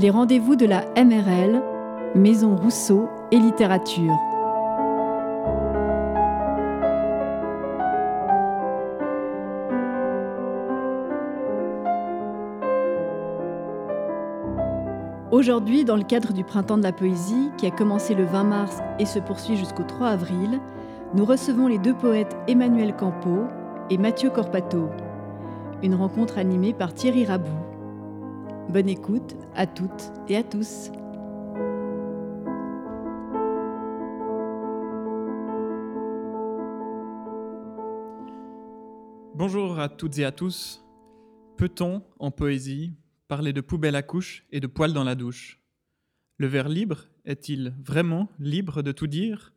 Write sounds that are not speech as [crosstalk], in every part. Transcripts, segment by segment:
les rendez-vous de la MRL, Maison Rousseau et Littérature. Aujourd'hui, dans le cadre du Printemps de la Poésie, qui a commencé le 20 mars et se poursuit jusqu'au 3 avril, nous recevons les deux poètes Emmanuel Campo et Mathieu Corpato. Une rencontre animée par Thierry Rabou. Bonne écoute à toutes et à tous. Bonjour à toutes et à tous. Peut-on, en poésie, parler de poubelle à couche et de poils dans la douche? Le vers libre est-il vraiment libre de tout dire?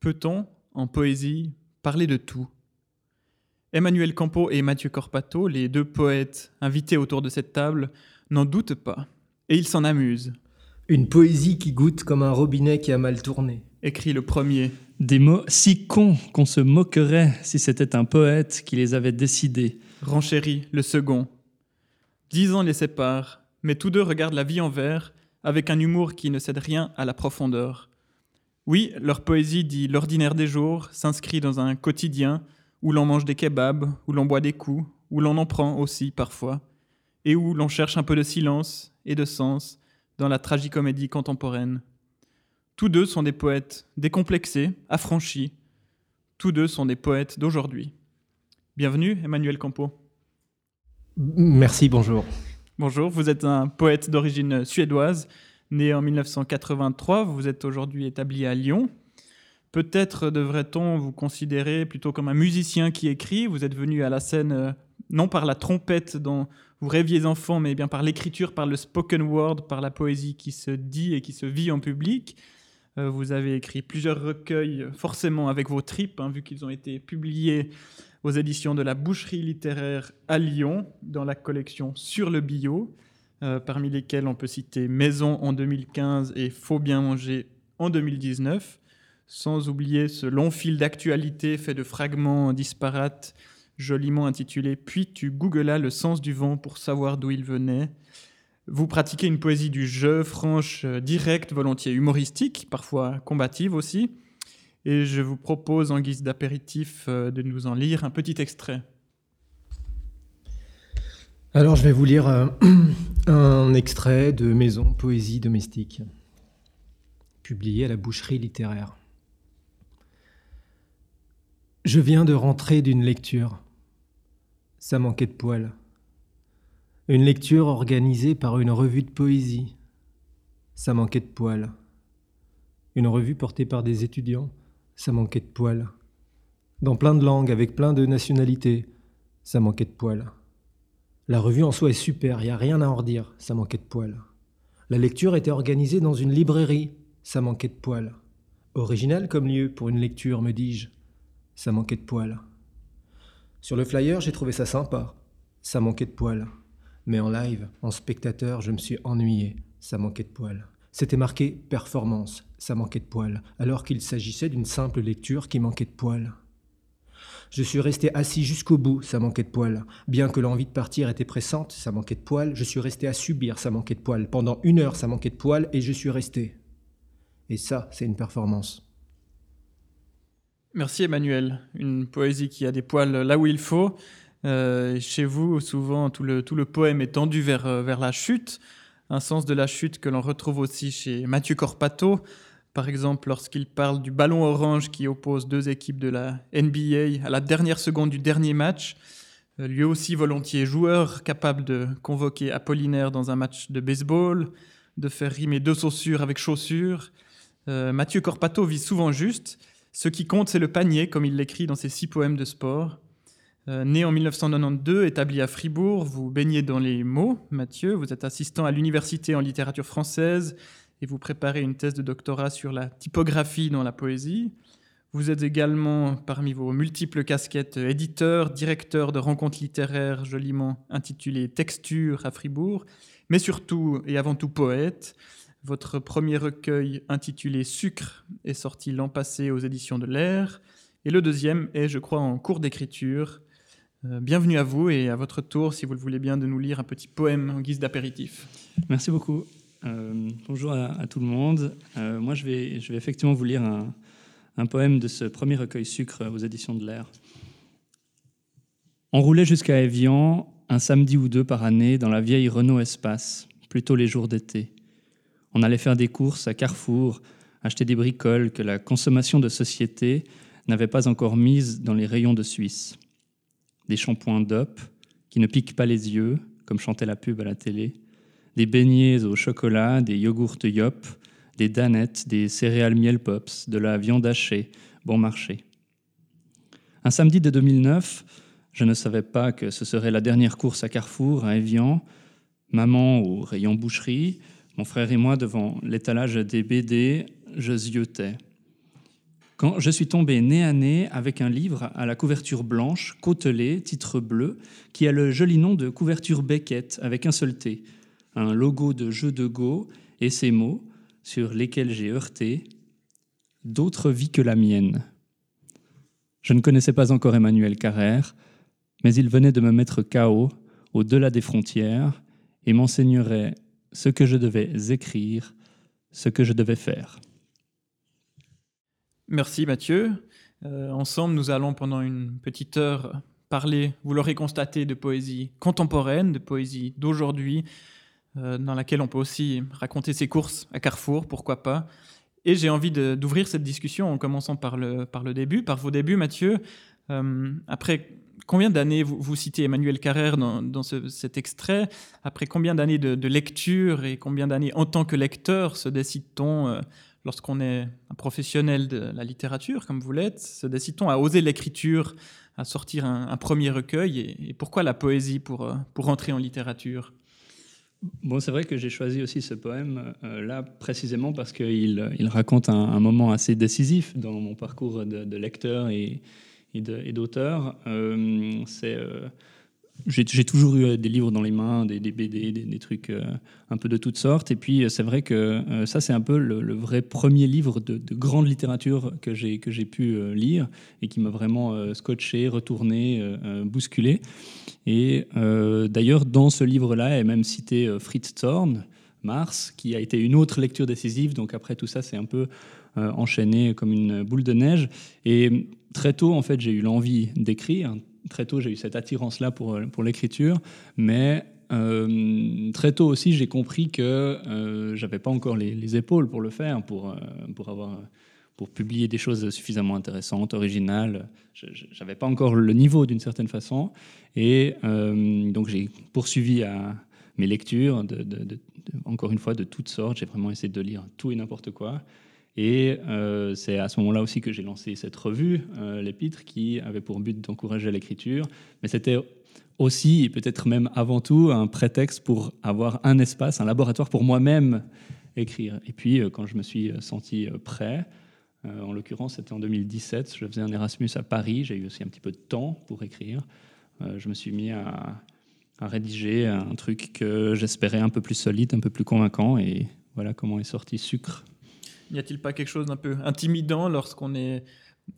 Peut-on, en poésie, parler de tout? Emmanuel Campo et Mathieu Corpato, les deux poètes invités autour de cette table, n'en doutent pas, et ils s'en amusent. Une poésie qui goûte comme un robinet qui a mal tourné. Écrit le premier. Des mots si cons qu'on se moquerait si c'était un poète qui les avait décidés. Renchérit le second. Dix ans les séparent, mais tous deux regardent la vie en vert avec un humour qui ne cède rien à la profondeur. Oui, leur poésie dit l'ordinaire des jours s'inscrit dans un quotidien où l'on mange des kebabs, où l'on boit des coups, où l'on en prend aussi parfois, et où l'on cherche un peu de silence et de sens dans la tragicomédie contemporaine. Tous deux sont des poètes décomplexés, affranchis. Tous deux sont des poètes d'aujourd'hui. Bienvenue, Emmanuel Campo. Merci, bonjour. Bonjour, vous êtes un poète d'origine suédoise, né en 1983. Vous êtes aujourd'hui établi à Lyon, Peut-être devrait-on vous considérer plutôt comme un musicien qui écrit. Vous êtes venu à la scène euh, non par la trompette dont vous rêviez enfant, mais bien par l'écriture, par le spoken word, par la poésie qui se dit et qui se vit en public. Euh, vous avez écrit plusieurs recueils, forcément avec vos tripes, hein, vu qu'ils ont été publiés aux éditions de la Boucherie littéraire à Lyon, dans la collection Sur le bio, euh, parmi lesquels on peut citer Maison en 2015 et Faut bien manger en 2019 sans oublier ce long fil d'actualité fait de fragments disparates, joliment intitulé Puis tu googlas le sens du vent pour savoir d'où il venait. Vous pratiquez une poésie du jeu, franche, directe, volontiers humoristique, parfois combative aussi. Et je vous propose en guise d'apéritif euh, de nous en lire un petit extrait. Alors je vais vous lire un, [clears throat] un extrait de Maison Poésie Domestique, publié à la boucherie littéraire. Je viens de rentrer d'une lecture. Ça manquait de poils. Une lecture organisée par une revue de poésie. Ça manquait de poils. Une revue portée par des étudiants. Ça manquait de poils. Dans plein de langues, avec plein de nationalités. Ça manquait de poils. La revue en soi est super, il a rien à en redire. Ça manquait de poils. La lecture était organisée dans une librairie. Ça manquait de poils. Original comme lieu pour une lecture, me dis-je. Ça manquait de poils. Sur le flyer, j'ai trouvé ça sympa. Ça manquait de poils. Mais en live, en spectateur, je me suis ennuyé. Ça manquait de poils. C'était marqué performance. Ça manquait de poils. Alors qu'il s'agissait d'une simple lecture qui manquait de poils. Je suis resté assis jusqu'au bout, ça manquait de poils. Bien que l'envie de partir était pressante, ça manquait de poils. Je suis resté à subir, ça manquait de poils. Pendant une heure, ça manquait de poils et je suis resté. Et ça, c'est une performance. Merci Emmanuel. Une poésie qui a des poils là où il faut. Euh, chez vous, souvent, tout le, tout le poème est tendu vers, euh, vers la chute, un sens de la chute que l'on retrouve aussi chez Mathieu Corpato, par exemple lorsqu'il parle du ballon orange qui oppose deux équipes de la NBA à la dernière seconde du dernier match. Euh, lui aussi volontiers joueur, capable de convoquer Apollinaire dans un match de baseball, de faire rimer deux chaussures avec chaussures. Mathieu Corpato vit souvent juste, ce qui compte, c'est le panier, comme il l'écrit dans ses six poèmes de sport. Euh, né en 1992, établi à Fribourg, vous baignez dans les mots, Mathieu. Vous êtes assistant à l'université en littérature française et vous préparez une thèse de doctorat sur la typographie dans la poésie. Vous êtes également, parmi vos multiples casquettes, éditeur, directeur de rencontres littéraires joliment intitulées Texture à Fribourg, mais surtout et avant tout poète. Votre premier recueil intitulé Sucre est sorti l'an passé aux éditions de l'Air. Et le deuxième est, je crois, en cours d'écriture. bienvenue à vous et à votre tour, si vous le voulez bien, de nous lire un petit poème en guise d'apéritif. Merci beaucoup. bonjour à, tout le monde. moi, je vais, effectivement vous lire un, poème de ce premier recueil Sucre aux éditions de l'Air. On roulait jusqu'à Evian un samedi ou deux par année dans la vieille Renault Espace, plutôt les jours d'été. On allait faire des courses à Carrefour, acheter des bricoles que la consommation de société n'avait pas encore mises dans les rayons de Suisse. Des shampoings d'op qui ne piquent pas les yeux, comme chantait la pub à la télé, des beignets au chocolat, des yogourts yop, des danettes, des céréales miel pops, de la viande hachée, bon marché. Un samedi de 2009, je ne savais pas que ce serait la dernière course à Carrefour, à Evian, maman au rayon boucherie, mon frère et moi devant l'étalage des BD, je ziotais. Quand je suis tombé nez à nez avec un livre à la couverture blanche, côtelé, titre bleu, qui a le joli nom de couverture Beckett avec un seul T, un logo de jeu de Go et ces mots sur lesquels j'ai heurté d'autres vies que la mienne. Je ne connaissais pas encore Emmanuel Carrère, mais il venait de me mettre KO au-delà des frontières et m'enseignerait ce que je devais écrire, ce que je devais faire. Merci Mathieu. Euh, ensemble, nous allons pendant une petite heure parler, vous l'aurez constaté, de poésie contemporaine, de poésie d'aujourd'hui, euh, dans laquelle on peut aussi raconter ses courses à Carrefour, pourquoi pas. Et j'ai envie d'ouvrir cette discussion en commençant par le, par le début, par vos débuts, Mathieu. Euh, après combien d'années, vous, citez Emmanuel Carrère dans, cet extrait, après combien d'années de, lecture et combien d'années en tant que lecteur se décide-t-on, euh, lorsqu'on est un professionnel de la littérature, comme vous l'êtes, se décide-t-on à oser l'écriture, à sortir un, premier recueil et, pourquoi la poésie pour, euh, pour entrer en littérature? Bon, c'est vrai que j'ai choisi aussi ce poème là précisément parce qu'il il raconte un, moment assez décisif dans mon parcours de, de lecteur et, et d'auteurs. Euh, c'est euh, j'ai toujours eu des livres dans les mains, des, BD, des, trucs euh, un peu de toutes sortes. Et puis, c'est vrai que ça, c'est un peu le, vrai premier livre de, grande littérature que j'ai pu lire et qui m'a vraiment scotché, retourné, bousculé. Et d'ailleurs, dans ce livre-là est même cité Fritz Thorn, Mars, qui a été une autre lecture décisive. Donc après tout ça, c'est un peu enchaîné comme une boule de neige. Et très tôt, en fait, j'ai eu l'envie d'écrire. Très tôt, j'ai eu cette attirance-là pour, pour l'écriture. Mais euh, très tôt aussi, j'ai compris que euh, j'avais pas encore les, épaules pour le faire, pour, euh, pour, avoir, pour publier des choses suffisamment intéressantes, originales. Je n'avais pas encore le niveau d'une certaine façon. Et euh, donc, j'ai poursuivi mes lectures, de, encore une fois, de toutes sortes. J'ai vraiment essayé de lire tout et n'importe quoi. Et euh, c'est à ce moment-là aussi que j'ai lancé cette revue, euh, l'Épître, qui avait pour but d'encourager l'écriture. Mais c'était aussi, et peut-être même avant tout, un prétexte pour avoir un espace, un laboratoire pour moi-même écrire. Et puis, euh, quand je me suis senti prêt, en l'occurrence, c'était en 2017, je faisais un Erasmus à Paris, j'ai eu aussi un petit peu de temps pour écrire. je me suis mis à, à rédiger un truc que j'espérais un peu plus solide, un peu plus convaincant, et voilà comment est sorti Sucre. N'y a-t-il pas quelque chose d'un peu intimidant lorsqu'on est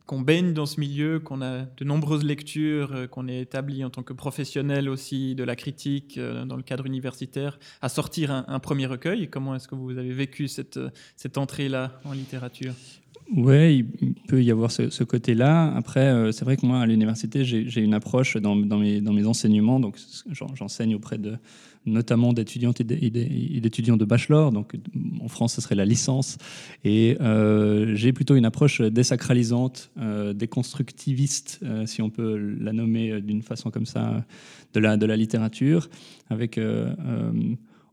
qu'on baigne dans ce milieu, qu'on a de nombreuses lectures, euh, qu'on est établi en tant que professionnel aussi de la critique euh, dans le cadre universitaire, à sortir un, premier recueil? Comment est-ce que vous avez vécu cette, cette entrée-là en littérature? Oui, il peut y avoir ce, côté-là. Après, euh, c'est vrai que moi, à l'université, j'ai une approche dans, dans, mes, dans, mes, enseignements. Donc, j'enseigne auprès de, notamment d'étudiantes et d'étudiants de bachelor. Donc, en France, ce serait la licence. Et euh, j'ai plutôt une approche désacralisante, euh, déconstructiviste, euh, si on peut la nommer d'une façon comme ça, de la, de la littérature, avec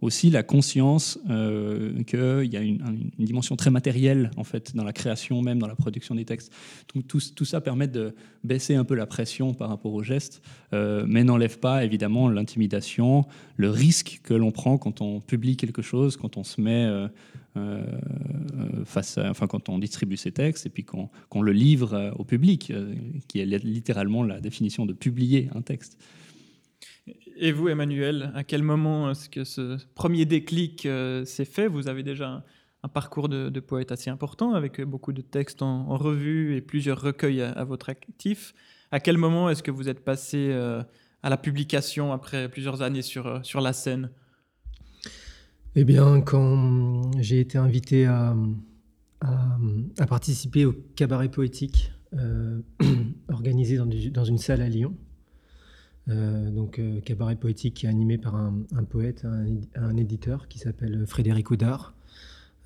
aussi la conscience euh, qu'il y a une, dimension très matérielle en fait dans la création même, dans la production des textes. Tout, tout, ça permet de baisser un peu la pression par rapport aux gestes, euh, mais n'enlève pas évidemment l'intimidation, le risque que l'on prend quand on publie quelque chose, quand on se met euh, face, enfin quand on distribue ses textes et puis qu'on le livre au public, qui est littéralement la définition de publier un texte. Et vous, Emmanuel, à quel moment est-ce que ce premier déclic euh, s'est fait? Vous avez déjà un, parcours de, poète assez important, avec beaucoup de textes en, revue et plusieurs recueils à, votre actif. À quel moment est-ce que vous êtes passé à la publication après plusieurs années sur, sur la scène? Eh bien, quand j'ai été invité à, participer au cabaret poétique [clears throat] organisé dans, une salle à Lyon, donc cabaret poétique qui est animé par un, poète, un, éditeur qui s'appelle Frédéric Oudard.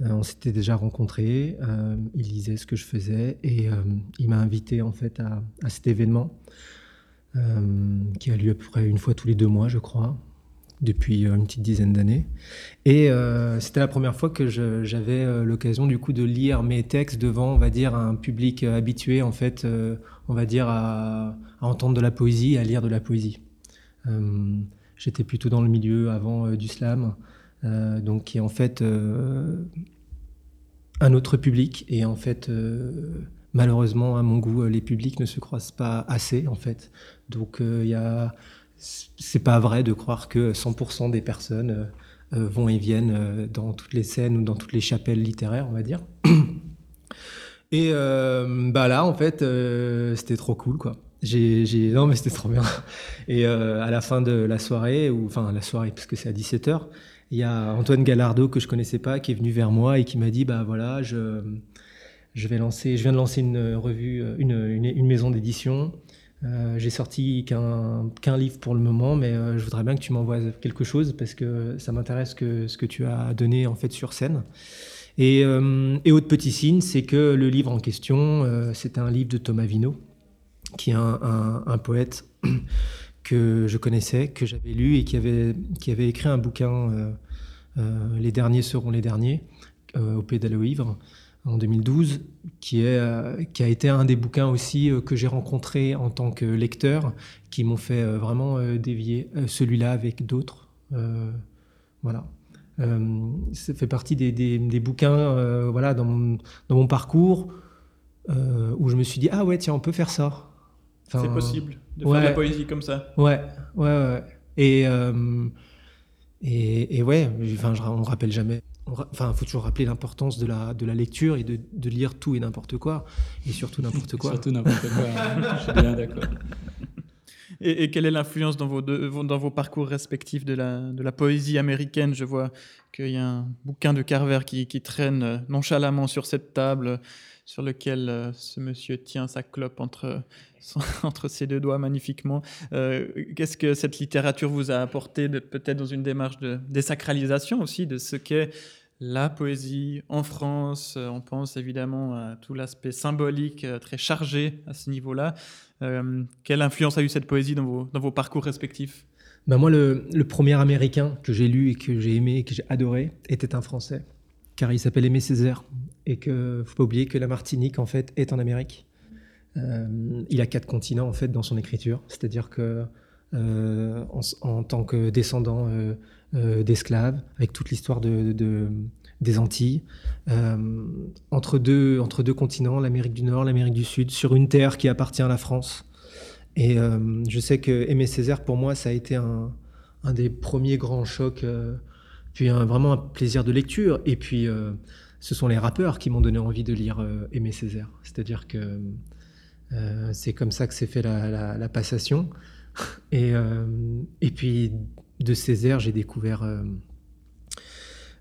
Euh, on s'était déjà rencontrés, euh, il lisait ce que je faisais et euh, il m'a invité en fait à, cet événement qui a lieu à peu près une fois tous les deux mois, je crois, depuis une petite dizaine d'années. Et c'était la première fois que j'avais l'occasion du coup de lire mes textes devant, on va dire, un public habitué en fait, on va dire à, entendre de la poésie, à lire de la poésie. J'étais plutôt dans le milieu avant du slam. Euh, donc qui est en fait euh, un autre public. Et en fait, euh, malheureusement, à mon goût, les publics ne se croisent pas assez, en fait. Donc il y a c'est pas vrai de croire que 100% des personnes vont et viennent dans toutes les scènes ou dans toutes les chapelles littéraires, on va dire. [clears throat] Et bah là, en fait, c'était trop cool, quoi. J'ai, non, mais c'était trop bien. [laughs] Et à la fin de la soirée, ou enfin la soirée, parce que c'est à 17h, il y a Antoine Gallardo que je connaissais pas qui est venu vers moi et qui m'a dit bah voilà je je vais lancer je viens de lancer une revue une, une, maison d'édition euh, j'ai sorti qu'un livre pour le moment mais euh, je voudrais bien que tu m'envoies quelque chose parce que ça m'intéresse que ce que tu as donné en fait sur scène. Et, euh, autre petit signe c'est que le livre en question c'est un livre de Thomas Vino qui est un, un, un poète [clears throat] que je connaissais, que j'avais lu et qui avait, qui avait écrit un bouquin, Les derniers seront les derniers, au Pédale au Ivre, en 2012, qui, est, qui a été un des bouquins aussi que j'ai rencontré en tant que lecteur, qui m'ont fait vraiment dévier celui-là avec d'autres. voilà. ça fait partie des, des, bouquins voilà, dans, mon, dans mon parcours où je me suis dit, ah ouais, tiens, on peut faire ça. c'est possible de faire de la poésie comme ça. Ouais, ouais, ouais. Et, euh, et, et, ouais, enfin, je, on rappelle jamais. Enfin, il faut toujours rappeler l'importance de la, de la lecture et de, de lire tout et n'importe quoi. Et surtout n'importe quoi. surtout n'importe quoi. je suis bien d'accord. Et, et, quelle est l'influence dans vos, dans vos parcours respectifs de la, de la poésie américaine? Je vois qu'il y a un bouquin de Carver qui, qui traîne nonchalamment sur cette table sur lequel euh, ce monsieur tient sa clope [laughs] entre, ses deux doigts magnifiquement. Euh, qu'est-ce que cette littérature vous a apporté, peut-être dans une démarche de désacralisation aussi de ce qu'est la poésie en France? Euh, On pense évidemment à tout l'aspect symbolique très chargé à ce niveau-là. quelle influence a eu cette poésie dans vos, parcours respectifs? Ben moi, le, premier américain que j'ai lu et que j'ai aimé et que j'ai adoré était un Français, car il s'appelle Aimé Césaire et que faut pas oublier que la Martinique en fait est en Amérique. Euh, il a quatre continents en fait dans son écriture, c'est-à-dire que euh, en, tant que descendant euh, d'esclaves, avec toute l'histoire de, des Antilles, entre deux continents, l'Amérique du Nord, l'Amérique du Sud, sur une terre qui appartient à la France. Et je sais que Aimé Césaire pour moi ça a été un des premiers grands chocs, puis vraiment un plaisir de lecture, et puis ce sont les rappeurs qui m'ont donné envie de lire euh, Aimé Césaire. C'est-à-dire que euh, c'est comme ça que s'est fait la, passation. [laughs] Et, euh, et, puis de Césaire, j'ai découvert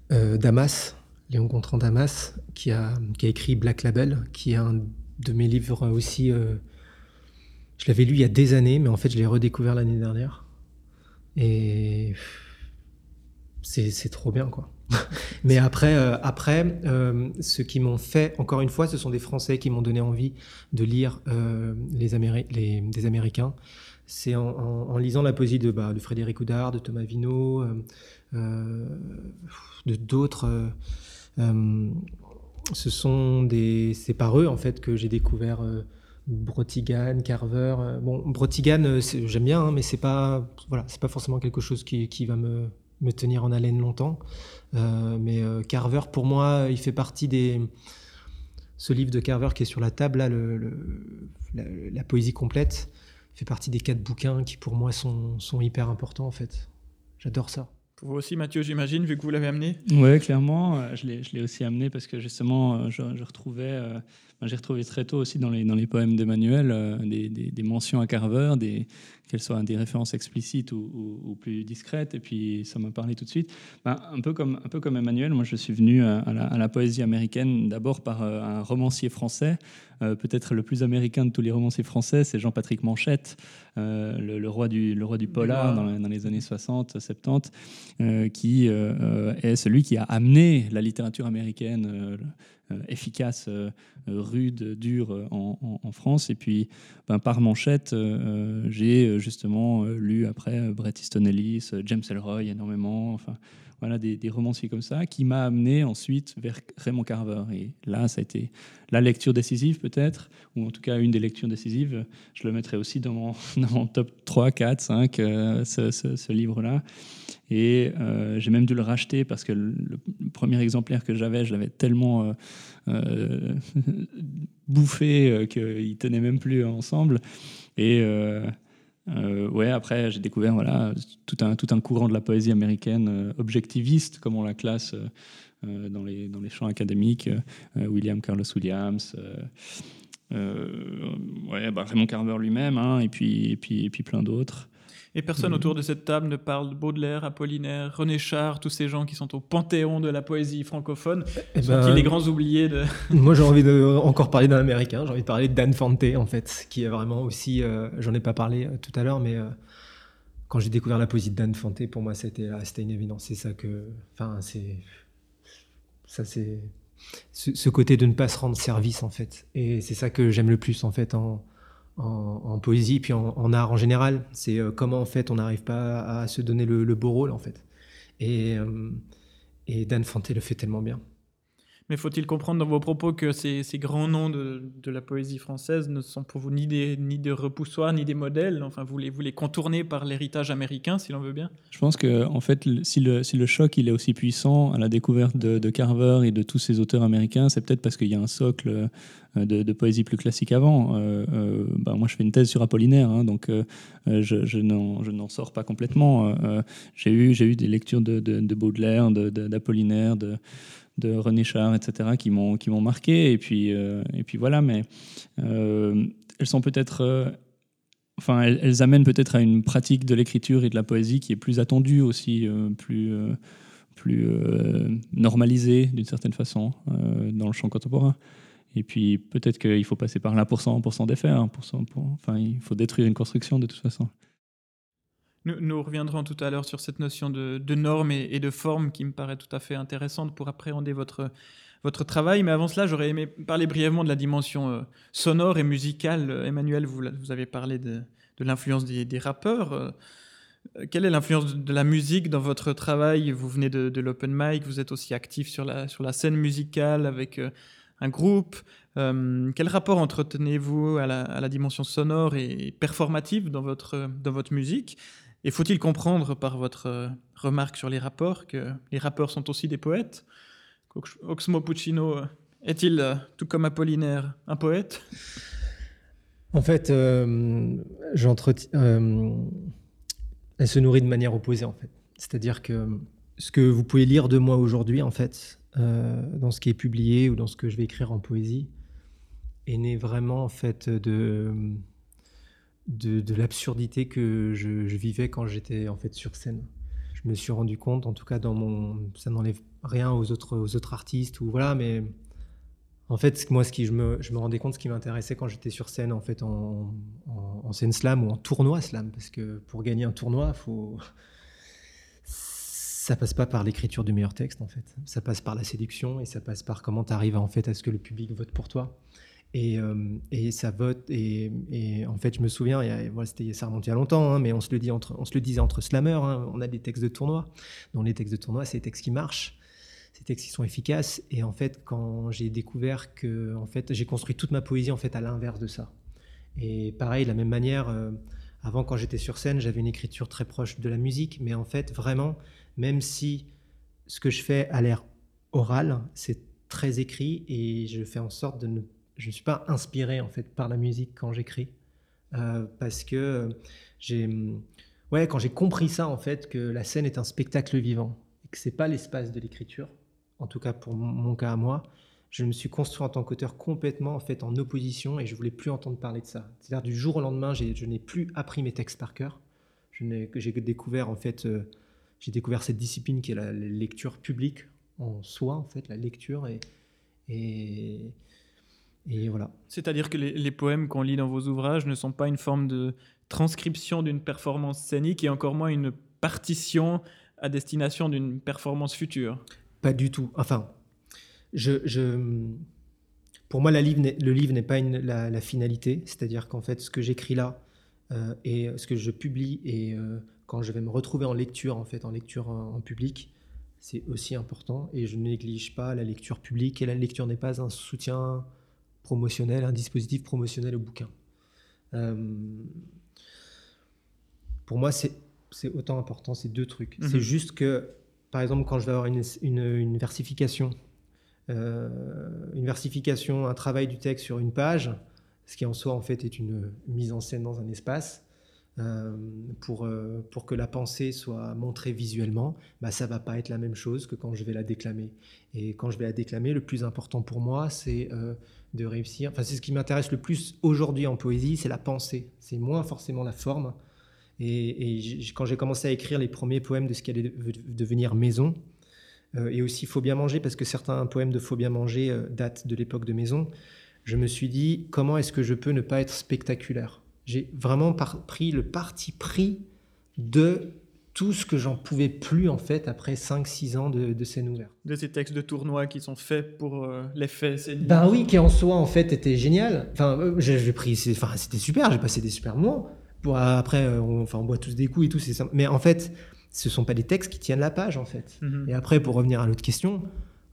Damas, Léon Gontran Damas, qui a, qui a écrit Black Label, qui est un de mes livres aussi. je l'avais lu il y a des années, mais en fait, je l'ai redécouvert l'année dernière. Et c'est trop bien, quoi. [laughs] Mais après, euh, après euh, ce qui m'ont fait, encore une fois, ce sont des Français qui m'ont donné envie de lire euh, les, les, des Américains. C'est en, lisant la poésie de, bah, de Frédéric Oudard, de Thomas Vino, de d'autres. ce sont des, c'est par eux en fait que j'ai découvert Brotigan, Carver. bon, Brotigan, j'aime bien, hein, mais c'est pas, voilà, c'est pas forcément quelque chose qui, qui va me me tenir en haleine longtemps. Euh, mais euh, Carver, pour moi, il fait partie des. Ce livre de Carver qui est sur la table, là, le, la, poésie complète, fait partie des quatre bouquins qui, pour moi, sont, sont hyper importants, en fait. J'adore ça. Pour vous aussi, Mathieu, j'imagine, vu que vous l'avez amené? Oui, clairement. Je l'ai aussi amené parce que justement, euh, je, retrouvais, euh, j'ai retrouvé très tôt aussi dans les, dans les poèmes d'Emmanuel des, des, mentions à Carver, des, qu'elles soient des références explicites ou, plus discrètes. Et puis, ça m'a parlé tout de suite. Ben, un, peu comme, un peu comme Emmanuel, moi, je suis venu à, la, à la, poésie américaine d'abord par un romancier français euh, peut-être le plus américain de tous les romanciers français, c'est Jean-Patrick Manchette, euh, le, roi du, le roi du polar dans, les années 60, 70, euh, qui est celui qui a amené la littérature américaine efficace, rude, dure en, France. Et puis, ben, par Manchette, j'ai justement lu après Bret Easton Ellis, James Elroy énormément. Voilà, des, romanciers comme ça, qui m'a amené ensuite vers Raymond Carver. Et là, ça a été la lecture décisive peut-être, ou en tout cas une des lectures décisives. Je le mettrai aussi dans mon, [laughs] top 3, 4, 5, ce, livre-là. Et euh, j'ai même dû le racheter parce que le, premier exemplaire que j'avais, je l'avais tellement euh, euh, [laughs] bouffé qu'il tenait même plus ensemble. Et euh, ouais, après, j'ai découvert voilà, tout, un, tout un courant de la poésie américaine euh, objectiviste, comme on la classe euh, dans, les, dans les champs académiques. William Carlos Williams, ouais, bah, Raymond Carver lui-même, hein, et, puis, et, puis, et puis plein d'autres. Et personne mhm. autour de cette table ne parle de Baudelaire, Apollinaire, René Char, tous ces gens qui sont au panthéon de la poésie francophone. Eh sont ben, les grands oubliés de... [laughs] Moi, j'ai envie de encore parler d'un Américain. J'ai envie de parler de Dan Fante, en fait, qui est vraiment aussi. Euh, j'en ai pas parlé euh, tout à l'heure, mais euh, quand j'ai découvert la poésie de Dan Fante, pour moi, c'était une évidence. C'est ça que. Enfin, c'est. Ça, c'est. Ce, ce, côté de ne pas se rendre service, en fait. Et c'est ça que j'aime le plus, en fait, en en, poésie puis en, art en général. C'est euh, comment en fait on n'arrive pas à, se donner le, beau rôle en fait. Et, euh, et Dan Fante le fait tellement bien. Mais faut-il comprendre dans vos propos que ces, grands noms de, la poésie française ne sont pour vous ni des, ni repoussoirs, ni des modèles? Enfin, vous les, vous les contournez par l'héritage américain, si l'on veut bien Je pense que, en fait, si le, choc il est aussi puissant à la découverte de, Carver et de tous ces auteurs américains, c'est peut-être parce qu'il y a un socle euh, de, poésie plus classique avant. Euh, euh, bah, moi, je fais une thèse sur Apollinaire, hein, donc je, je n'en sors pas complètement. j'ai eu, des lectures de Baudelaire, d'Apollinaire, de de René Char, etc., qui m'ont qui m'ont marqué. Et puis euh, et puis voilà, mais euh, elles sont peut-être euh, enfin, elles, amènent peut-être à une pratique de l'écriture et de la poésie qui est plus attendue aussi, plus, plus normalisée d'une certaine façon dans le champ contemporain. Et puis peut-être qu'il faut passer par là pour s'en, pour s'en défaire. Hein, pour, pour, enfin, il faut détruire une construction de toute façon. Nous, reviendrons tout à l'heure sur cette notion de, normes et, de forme qui me paraît tout à fait intéressante pour appréhender votre, travail. Mais avant cela, j'aurais aimé parler brièvement de la dimension euh, sonore et musicale. Emmanuel, vous, avez parlé de, l'influence des, rappeurs. Euh, quelle est l'influence de la musique dans votre travail? Vous venez de, l'open mic, vous êtes aussi actif sur la, scène musicale avec euh, un groupe. quel rapport entretenez-vous à la, dimension sonore et performative dans votre musique? Et faut-il comprendre par votre euh, remarque sur les rapports que les rappeurs sont aussi des poètes? Oxmo Puccino euh, est-il, euh, tout comme Apollinaire, un poète? En fait, elle se nourrit de manière opposée, en fait. C'est-à-dire que ce que vous pouvez lire de moi aujourd'hui, en fait, dans ce qui est publié ou dans ce que je vais écrire en poésie, est né vraiment, en fait, de de, l'absurdité que je, vivais quand j'étais en fait sur scène. Je me suis rendu compte, en tout cas dans mon, ça n'enlève rien aux autres, aux autres artistes ou voilà, mais en fait moi ce qui je me, je me rendais compte, ce qui m'intéressait quand j'étais sur scène en fait en, en, scène slam ou en tournoi slam, parce que pour gagner un tournoi, faut ça passe pas par l'écriture du meilleur texte en fait, ça passe par la séduction et ça passe par comment tu arrives en fait à ce que le public vote pour toi. Euh, et, ça vote. Et, en fait, je me souviens, voilà, ça remonte il y a longtemps, hein, mais on se, le disait entre slammers. Hein, on a des textes de tournoi. Dans les textes de tournoi, c'est des textes qui marchent, ces textes qui sont efficaces. Et en fait, quand j'ai découvert que en fait, j'ai construit toute ma poésie en fait à l'inverse de ça. Et pareil, de la même manière, euh, avant, quand j'étais sur scène, j'avais une écriture très proche de la musique. Mais en fait, vraiment, même si ce que je fais a l'air oral, c'est très écrit et je fais en sorte de ne je ne suis pas inspiré en fait par la musique quand j'écris euh, parce que j'ai ouais, quand j'ai compris ça, en fait, que la scène est un spectacle vivant et que c'est pas l'espace de l'écriture, en tout cas pour mon, cas à moi, je me suis construit en tant qu'auteur complètement en fait en opposition et je voulais plus entendre parler de ça. C'est-à-dire du jour au lendemain, je n'ai plus appris mes textes par cœur. J'ai découvert en fait, euh, j'ai découvert cette discipline qui est la, lecture publique en soi en fait, la lecture et, et voilà. C'est-à-dire que les, poèmes qu'on lit dans vos ouvrages ne sont pas une forme de transcription d'une performance scénique et encore moins une partition à destination d'une performance future. Pas du tout. Enfin, je, je pour moi, la livre le livre n'est pas une, la, finalité. C'est-à-dire qu'en fait, ce que j'écris là euh, et ce que je publie et euh, quand je vais me retrouver en lecture, en fait, en lecture en public, c'est aussi important. Et je ne néglige pas la lecture publique. Et la lecture n'est pas un soutien promotionnel, un dispositif promotionnel au bouquin. Euh, pour moi, c'est autant important ces deux trucs. C'est mhm. juste que, par exemple, quand je vais avoir une, une, versification, euh, une versification, un travail du texte sur une page, ce qui en soi en fait est une mise en scène dans un espace, euh, pour, euh, pour que la pensée soit montrée visuellement, bah, ça va pas être la même chose que quand je vais la déclamer. Et quand je vais la déclamer, le plus important pour moi, c'est euh, de réussir. Enfin, c'est ce qui m'intéresse le plus aujourd'hui en poésie, c'est la pensée. C'est moins forcément la forme. Et, quand j'ai commencé à écrire les premiers poèmes de ce qui allait devenir Maison, et aussi Faut bien manger, parce que certains poèmes de Faut bien manger datent de l'époque de Maison, je me suis dit, comment est-ce que je peux ne pas être spectaculaire? J'ai vraiment pris le parti pris de tout ce que j'en pouvais plus en fait après 5-6 ans de, scène ouverte. De ces textes de tournoi qui sont faits pour euh, l'effet scénique. Ben oui, qui en soi en fait était génial. Enfin, euh, j'ai pris, enfin c'était super, j'ai passé des super moments. Pour, après, euh, on, enfin, on boit tous des coups et tout, c'est Mais en fait, ce sont pas des textes qui tiennent la page en fait. Mhm. Et après, pour revenir à l'autre question,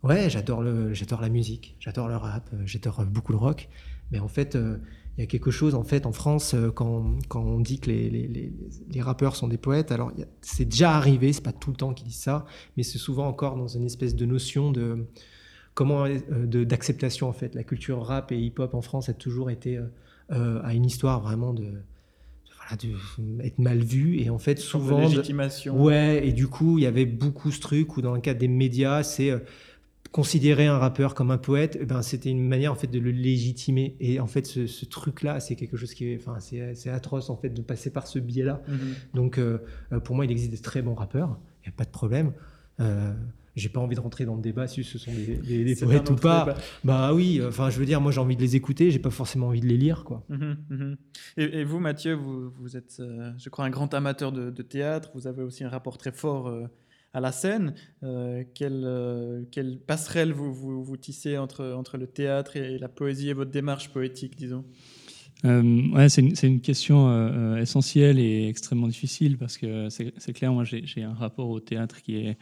ouais, j'adore le, j'adore la musique, j'adore le rap, j'adore beaucoup le rock. Mais en fait, il y a quelque chose en fait en France euh, quand, quand on dit que les, les, les, rappeurs sont des poètes. Alors c'est déjà arrivé, c'est pas tout le temps qu'ils disent ça, mais c'est souvent encore dans une espèce de notion de comment euh, d'acceptation en fait. La culture rap et hip-hop en France a toujours été euh, à une histoire vraiment de voilà, de être mal vue et en fait souvent de légitimation. ouais et du coup il y avait beaucoup ce truc où dans le cadre des médias c'est considérer un rappeur comme un poète, eh ben, c'était une manière en fait de le légitimer. Et en fait, ce, truc-là, c'est quelque chose qui est, enfin, c'est atroce en fait de passer par ce biais-là. Mhm. Donc, euh, euh, pour moi, il existe des très bons rappeurs, il n'y a pas de problème. Euh, j'ai pas envie de rentrer dans le débat si ce sont des, poètes ou pas. Bah oui, enfin, je veux dire, moi, j'ai envie de les écouter, j'ai pas forcément envie de les lire, quoi. Mhm, mhm. Et, vous, Mathieu, vous, vous êtes, je crois, un grand amateur de, de, théâtre. Vous avez aussi un rapport très fort à la scène. Euh, quelle, euh, quelle, passerelle vous, tissez entre, entre le théâtre et la poésie et votre démarche poétique, disons? Euh, ouais, c'est une, une, question essentielle et extrêmement difficile parce que c'est clair, moi j'ai un rapport au théâtre qui est,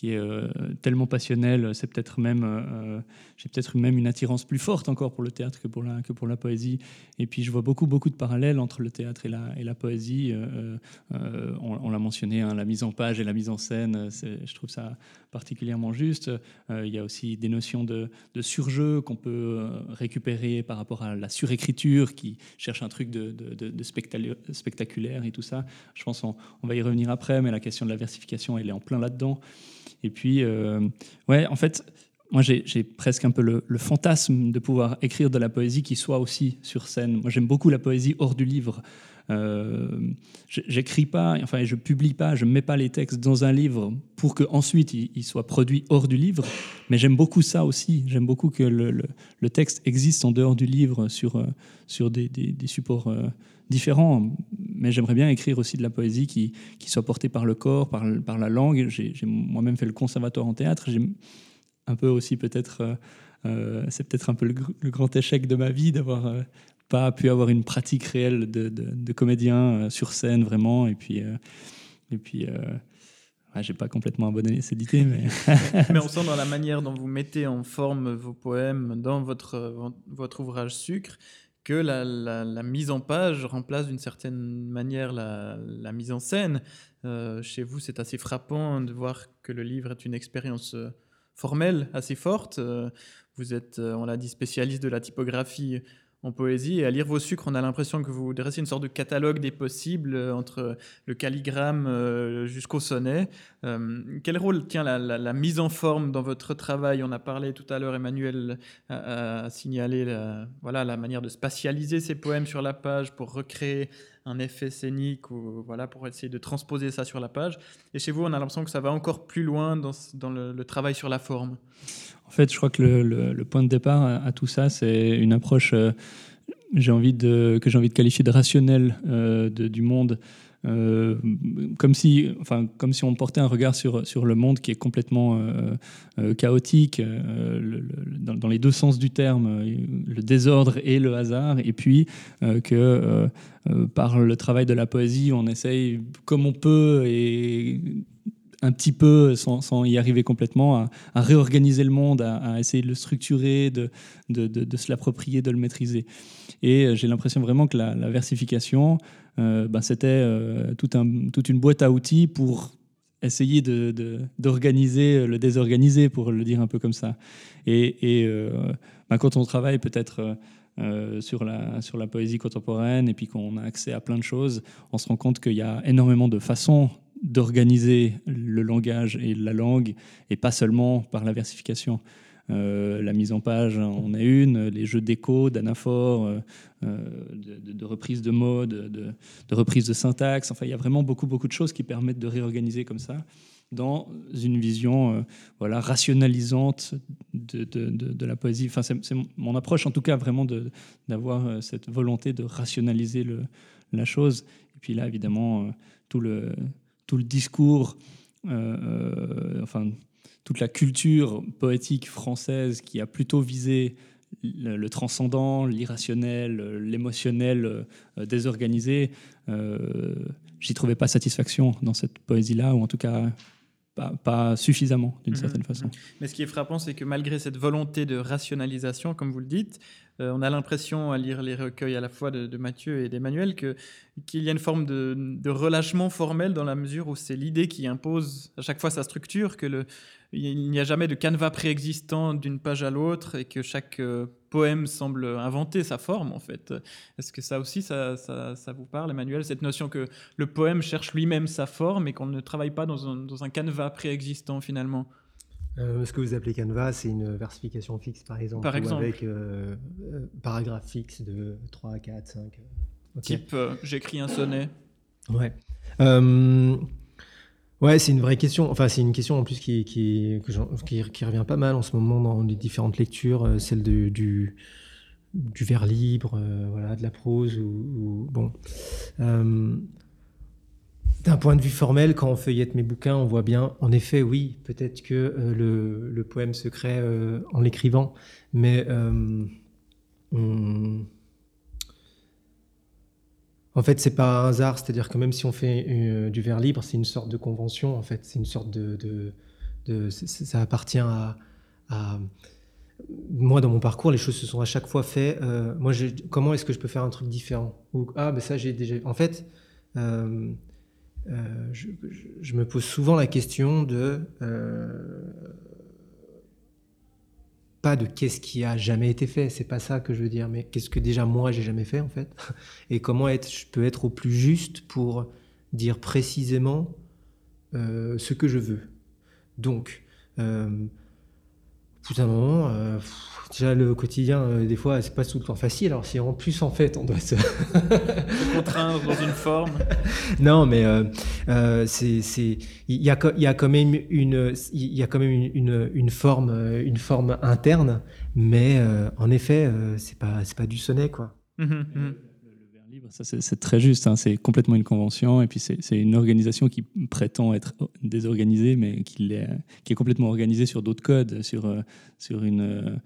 qui est euh, tellement passionnel. C'est peut-être même, euh, j'ai peut-être même une attirance plus forte encore pour le théâtre que pour la, que pour la poésie. Et puis je vois beaucoup, beaucoup de parallèles entre le théâtre et la, et la poésie. Euh, on, l'a mentionné, hein, la mise en page et la mise en scène, je trouve ça particulièrement juste. il y a aussi des notions de, de surjeu qu'on peut récupérer par rapport à la surécriture qui cherche un truc de, de, spectaculaire et tout ça. Je pense qu'on on va y revenir après, mais la question de la versification, elle est en plein là-dedans. Et puis, euh, ouais, en fait, moi, j'ai presque un peu le, fantasme de pouvoir écrire de la poésie qui soit aussi sur scène. Moi, j'aime beaucoup la poésie hors du livre. Euh, J'écris pas, enfin, je publie pas, je mets pas les textes dans un livre pour que ensuite il, soit produit hors du livre. Mais j'aime beaucoup ça aussi. J'aime beaucoup que le, texte existe en dehors du livre sur euh, sur des, supports euh, différents. Mais j'aimerais bien écrire aussi de la poésie qui, qui soit portée par le corps, par, la langue. J'ai moi-même fait le conservatoire en théâtre. J'ai un peu aussi peut-être, c'est peut-être un peu le, grand échec de ma vie d'avoir pas pu avoir une pratique réelle de, de, comédien sur scène vraiment. Et puis, et puis. j'ai pas complètement abandonné cette idée, mais... [laughs] [laughs] mais on sent dans la manière dont vous mettez en forme vos poèmes dans votre, votre ouvrage Sucre que la, mise en page remplace d'une certaine manière la, mise en scène. Euh, chez vous, c'est assez frappant de voir que le livre est une expérience euh, formelle assez forte. Euh, vous êtes, on l'a dit, spécialiste de la typographie en poésie. Et à lire vos sucres, on a l'impression que vous dressez une sorte de catalogue des possibles euh, entre le calligramme euh, jusqu'au sonnet. Euh, quel rôle tient la, mise en forme dans votre travail? On a parlé tout à l'heure, Emmanuel a, signalé la, voilà, la manière de spatialiser ses poèmes sur la page pour recréer un effet scénique ou voilà pour essayer de transposer ça sur la page. Et chez vous, on a l'impression que ça va encore plus loin dans le, travail sur la forme. En fait, je crois que le, point de départ à, tout ça, c'est une approche euh, j'ai envie que j'ai envie de qualifier de rationnelle euh, du monde. Euh, comme, si, enfin, comme si on portait un regard sur, sur le monde qui est complètement chaotique, dans, dans, les deux sens du terme, le désordre et le hasard, et puis que par le travail de la poésie, on essaye comme on peut et un petit peu, sans, y arriver complètement, à, réorganiser le monde, à, essayer de le structurer, de, se l'approprier, de le maîtriser. Et euh, j'ai l'impression vraiment que la, versification, ben, c'était euh, toute une boîte à outils pour essayer d'organiser le désorganisé, pour le dire un peu comme ça. Et, ben, quand on travaille peut-être... sur, la, sur la poésie contemporaine et puis qu'on a accès à plein de choses, on se rend compte qu'il y a énormément de façons d'organiser le langage et la langue, et pas seulement par la versification. Euh, la mise en page on a une, les jeux d'écho, d'anaphores, euh, euh, de, reprise de mots, de, de, reprise de syntaxe. Enfin, il y a vraiment beaucoup, beaucoup de choses qui permettent de réorganiser comme ça dans une vision voilà, rationalisante de, la poésie. Enfin, c'est mon approche, en tout cas, vraiment d'avoir cette volonté de rationaliser le, la chose. Et puis là, évidemment, tout le tout le discours, euh, euh, enfin toute la culture poétique française qui a plutôt visé le, transcendant, l'irrationnel, l'émotionnel euh, désorganisé, j'y trouvais pas satisfaction dans cette poésie-là, ou en tout cas pas, suffisamment d'une mhm. certaine façon. Mais ce qui est frappant, c'est que malgré cette volonté de rationalisation, comme vous le dites, euh, on a l'impression à lire les recueils à la fois de, Mathieu et d'Emmanuel que qu'il y a une forme de, relâchement formel dans la mesure où c'est l'idée qui impose à chaque fois sa structure, que le, il n'y a jamais de canevas préexistant d'une page à l'autre et que chaque euh, poème semble inventer sa forme en fait. Est-ce que ça aussi ça, ça, vous parle, Emmanuel, cette notion que le poème cherche lui-même sa forme et qu'on ne travaille pas dans un, dans un canevas préexistant finalement? Euh, ce que vous appelez canevas, c'est une versification fixe, par exemple. Par exemple. avec euh, euh, paragraphe fixe de 3, 4, 5. Type, j'écris un sonnet. Ouais. Ouais, c'est une vraie question. Enfin, c'est une question en plus qui, revient pas mal en ce moment dans les différentes lectures, celle de, du, du vers libre, voilà, de la prose. Ou, bon. D'un point de vue formel, quand on feuillette mes bouquins, on voit bien, en effet, oui, peut-être que euh, le, poème se crée euh, en l'écrivant, mais euh, en fait, c'est pas un hasard, c'est-à-dire que même si on fait du vers libre, c'est une sorte de convention, en fait, c'est une sorte de, ça appartient à, moi, dans mon parcours, les choses se sont à chaque fois faites. moi, comment est-ce que je peux faire un truc différent? Ah, ça, j'ai déjà. En fait, euh, je, me pose souvent la question de euh, pas de qu'est-ce qui a jamais été fait, c'est pas ça que je veux dire, mais qu'est-ce que déjà moi j'ai jamais fait en fait, et comment être, je peux être au plus juste pour dire précisément euh, ce que je veux. Donc, tout un moment, déjà le quotidien, euh, des fois, c'est pas tout le temps facile. Alors si en plus en fait, on doit se, [laughs] contraindre dans une forme. [laughs] Non, mais euh, euh, c'est, c'est, il y a, il y a quand même une, il y a quand même une, une, forme, une forme interne, mais en effet, c'est pas, c'est pas du sonnet, quoi. Mmh mmh vers libre, Ça, c'est très juste, hein. c'est complètement une convention, et puis c'est une organisation qui prétend être désorganisée, mais qui est, qui est complètement organisée sur d'autres codes, sur, sur une,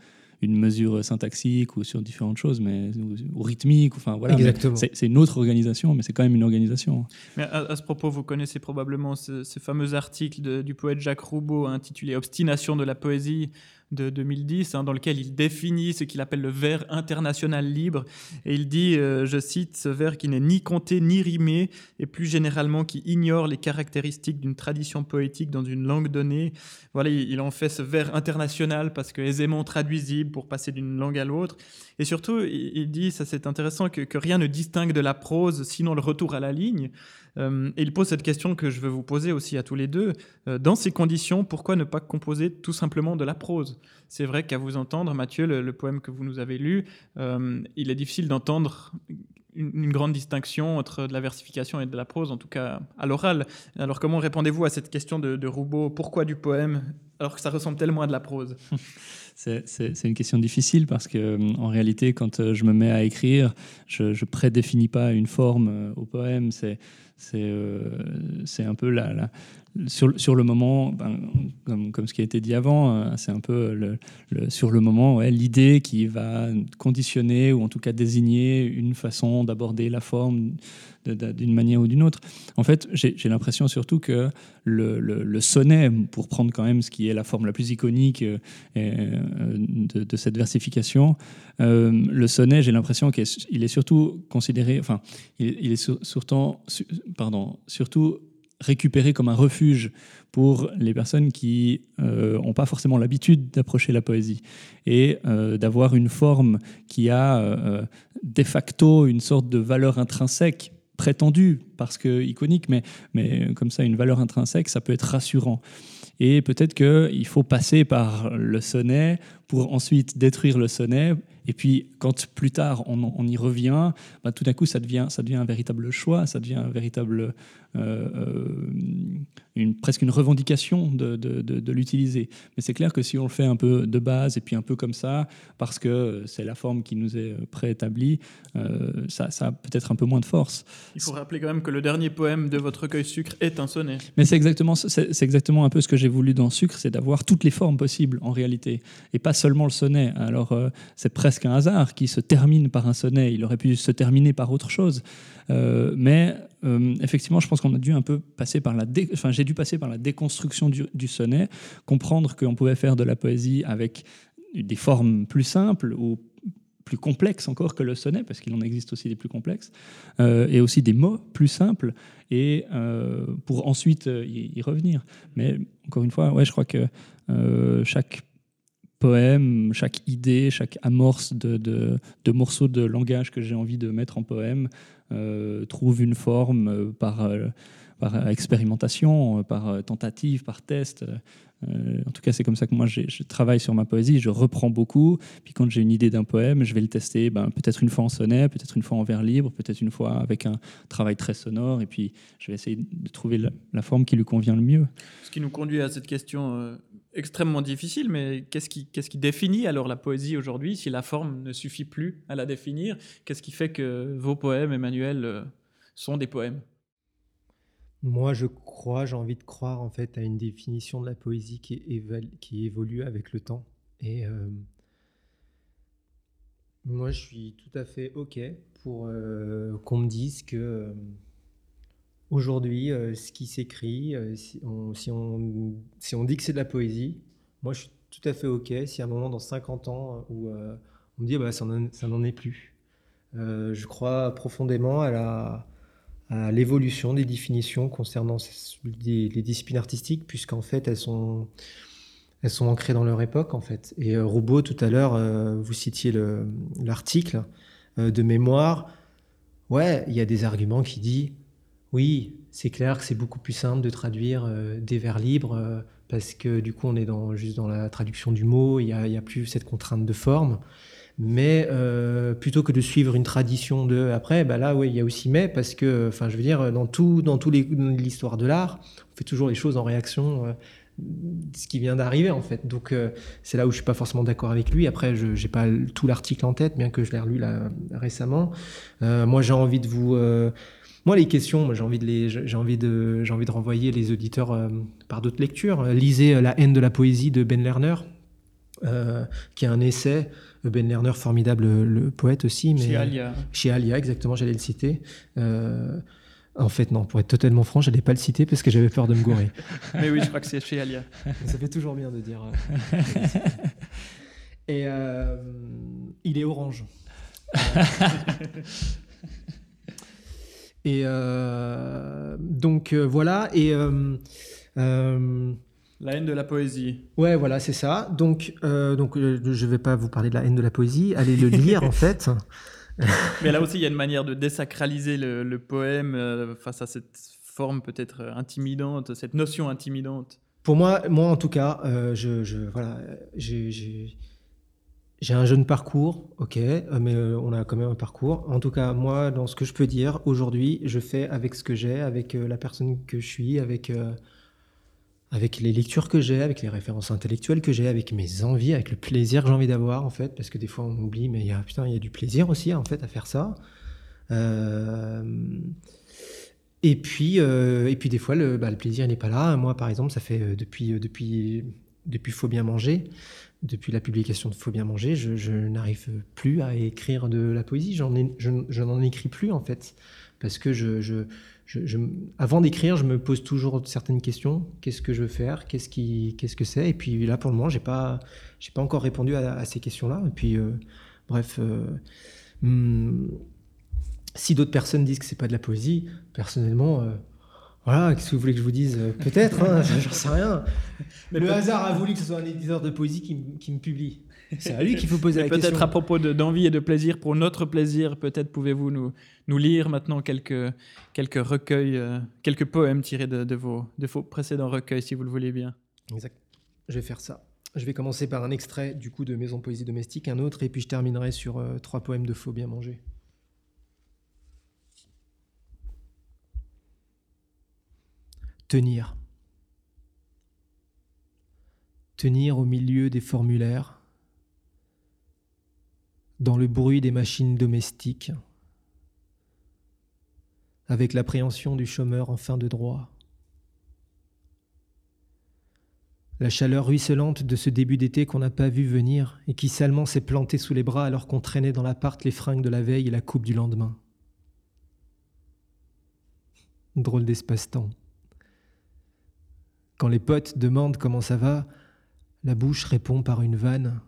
une mesure syntaxique ou sur différentes choses, mais ou, rythmique. Enfin voilà. C'est une autre organisation, mais c'est quand même une organisation. Mais à, ce propos, vous connaissez probablement ce, fameux article du poète Jacques Roubaud intitulé Obstination de la poésie, de 2010, hein, dans lequel il définit ce qu'il appelle le vers international libre. Et il dit, euh, je cite, ce vers qui n'est ni compté ni rimé, et plus généralement qui ignore les caractéristiques d'une tradition poétique dans une langue donnée. Voilà, il, en fait ce vers international parce que aisément traduisible pour passer d'une langue à l'autre. Et surtout, il, dit, ça c'est intéressant, que, que rien ne distingue de la prose, sinon le retour à la ligne. Euh, et il pose cette question que je veux vous poser aussi à tous les deux. Euh, dans ces conditions, pourquoi ne pas composer tout simplement de la prose? C'est vrai qu'à vous entendre, Mathieu, le, poème que vous nous avez lu, euh, il est difficile d'entendre une, grande distinction entre de la versification et de la prose, en tout cas à l'oral. Alors comment répondez-vous à cette question de, de Roubaud Pourquoi du poème alors que ça ressemble tellement à de la prose? [laughs] C'est une question difficile parce que en réalité, quand je me mets à écrire, je ne prédéfinis pas une forme au poème. Euh, c'est un peu la, sur, sur, le moment, ben, comme, comme, ce qui a été dit avant, euh, c'est un peu le, sur le moment l'idée qui va conditionner ou en tout cas désigner une façon d'aborder la forme d'une manière ou d'une autre. En fait, j'ai l'impression surtout que le, sonnet, pour prendre quand même ce qui est la forme la plus iconique euh, de, de, cette versification, le sonnet, j'ai l'impression qu'il est surtout considéré, enfin, il est surtout, pardon, surtout récupéré comme un refuge pour les personnes qui n'ont euh, pas forcément l'habitude d'approcher la poésie et euh, d'avoir une forme qui a euh, de facto une sorte de valeur intrinsèque prétendue parce que iconique, mais, mais comme ça, une valeur intrinsèque, ça peut être rassurant. Et peut-être qu'il faut passer par le sonnet pour ensuite détruire le sonnet. Et puis, quand plus tard on, y revient, bah, tout d'un coup, ça devient, un véritable choix, ça devient un véritable une, presque une revendication de, de, l'utiliser. Mais c'est clair que si on le fait un peu de base et puis un peu comme ça, parce que c'est la forme qui nous est préétablie, euh, ça, ça, a peut-être un peu moins de force. Il faut rappeler quand même que le dernier poème de votre recueil Sucre est un sonnet. Mais c'est exactement, c'est, exactement un peu ce que j'ai voulu dans Sucre, c'est d'avoir toutes les formes possibles en réalité, et pas seulement le sonnet. Alors c'est presque un hasard qui se termine par un sonnet, il aurait pu se terminer par autre chose. mais euh, effectivement, je pense qu'on a dû un peu passer par la, enfin, j'ai dû passer par la déconstruction du, sonnet, comprendre qu'on pouvait faire de la poésie avec des formes plus simples ou plus complexes encore que le sonnet, parce qu'il en existe aussi des plus complexes, euh, et aussi des mots plus simples, et euh, pour ensuite y, revenir. Mais encore une fois, ouais, je crois que chaque poème, chaque idée, chaque amorce de, de, de morceaux de langage que j'ai envie de mettre en poème trouve une forme euh, par, euh, par expérimentation, par tentative, par test. en tout cas, c'est comme ça que moi je travaille sur ma poésie. Je reprends beaucoup. Puis quand j'ai une idée d'un poème, je vais le tester ben, peut-être une fois en sonnet, peut-être une fois en vers libre, peut-être une fois avec un travail très sonore. Et puis je vais essayer de trouver la, forme qui lui convient le mieux. Ce qui nous conduit à cette question extrêmement difficile, mais qu'est-ce qui, définit alors la poésie aujourd'hui si la forme ne suffit plus à la définir? Qu'est-ce qui fait que vos poèmes, Emmanuel, euh, sont des poèmes? Moi, je crois, j'ai envie de croire en fait à une définition de la poésie qui, qui évolue avec le temps. Et euh, moi, je suis tout à fait OK pour euh, qu'on me dise que Aujourd'hui, euh, ce qui s'écrit, euh, si, on, dit que c'est de la poésie, moi je suis tout à fait OK si à un moment dans 50 ans euh, où on me dit bah, ça n'en est plus. je crois profondément à l'évolution des définitions concernant les, disciplines artistiques, puisqu'en fait elles sont, elles sont ancrées dans leur époque en fait. Et Roubaud, tout à l'heure, vous citiez l'article de mémoire. Ouais, il y a des arguments qui disent oui, c'est clair que c'est beaucoup plus simple de traduire euh, des vers libres euh, parce que du coup on est juste dans la traduction du mot, il n'y a, plus cette contrainte de forme. Mais euh, plutôt que de suivre une tradition de après, bah là oui, il y a aussi mais parce que, enfin je veux dire, dans tout, dans tous l'histoire de l'art, on fait toujours les choses en réaction ce qui vient d'arriver en fait. Donc c'est là où je suis pas forcément d'accord avec lui. Après, je n'ai pas tout l'article en tête, bien que je l'ai relu récemment. moi, j'ai envie de vous moi, les questions, j'ai envie de les, j'ai envie de, j'ai envie de renvoyer les auditeurs euh, par d'autres lectures. Lisez euh, La haine de la poésie de Ben Lerner, euh, qui est un essai. Ben Lerner, formidable le poète aussi, mais chez Alia. Chez Alia, exactement, j'allais le citer. En fait, non, pour être totalement franc, je n'allais pas le citer parce que j'avais peur de me gourer. [laughs] Mais oui, je crois que c'est chez Alia. [laughs] Ça fait toujours bien de dire. euh, [laughs] Et euh, il est orange. Et euh, donc euh, voilà. Et euh, La haine de la poésie. ouais, voilà, c'est ça. Donc, donc je vais pas vous parler de la haine de la poésie. Allez le lire en fait. [laughs] Mais là aussi, il y a une manière de désacraliser le, le poème face à cette forme peut-être intimidante, cette notion intimidante. Pour moi, moi en tout cas, je, je- voilà, j'ai, j'ai- un jeune parcours, ok, euh, mais euh, on a quand même un parcours. En tout cas, moi, dans ce que je peux dire aujourd'hui, je fais avec ce que j'ai, avec euh, la personne que je suis, avec avec les lectures que j'ai, avec les références intellectuelles que j'ai, avec mes envies, avec le plaisir que j'ai envie d'avoir en fait, parce que des fois on oublie, mais il y a du plaisir aussi en fait à faire ça. Et puis, et puis des fois, le, bah, le plaisir n'est pas là. Moi, par exemple, ça fait depuis, depuis, depuis Faut bien manger, depuis la publication de Faut bien manger, je, n'arrive plus à écrire de la poésie. J'en ai, je, n'en écris plus en fait, parce que avant d'écrire, je me pose toujours certaines questions. Qu'est-ce que je veux faire? Qu'est-ce que c'est? Et puis là, pour le moment, j'ai pas, pas encore répondu à, ces questions-là. Et puis, euh, bref. euh, hum, si d'autres personnes disent que c'est pas de la poésie, personnellement, euh, voilà, qu'est-ce que vous voulez que je vous dise? Euh, Peut-être, hein, [laughs] j'en sais rien. Mais le peut- hasard a voulu que ce soit un éditeur de poésie qui, me publie. C'est à lui qu'il faut poser la [laughs] question. peut-être à propos de- d'envie et de plaisir, pour notre plaisir, peut-être pouvez-vous nous, nous lire maintenant quelques, quelques recueils, euh, quelques poèmes tirés de, de vos, de vos précédents recueils, si vous le voulez bien. Exact. Je vais faire ça. Je vais commencer par un extrait du coup de Maison Poésie Domestique, un autre, et puis je terminerai sur euh, trois poèmes de Faux Bien Manger. Tenir. Tenir au milieu des formulaires, dans le bruit des machines domestiques, avec l'appréhension du chômeur en fin de droit. La chaleur ruisselante de ce début d'été qu'on n'a pas vu venir et qui salement s'est plantée sous les bras alors qu'on traînait dans l'appart les fringues de la veille et la coupe du lendemain. Drôle d'espace-temps. Quand les potes demandent comment ça va, la bouche répond par une vanne.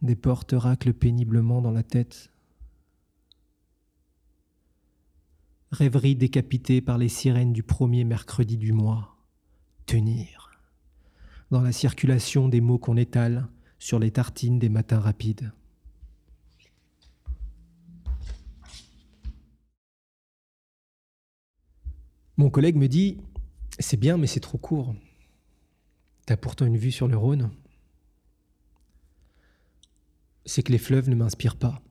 Des portes raclent péniblement dans la tête. Rêverie décapitée par les sirènes du premier mercredi du mois tenir, dans la circulation des mots qu'on étale sur les tartines des matins rapides. Mon collègue me dit C'est bien, mais c'est trop court. T'as pourtant une vue sur le Rhône. C'est que les fleuves ne m'inspirent pas.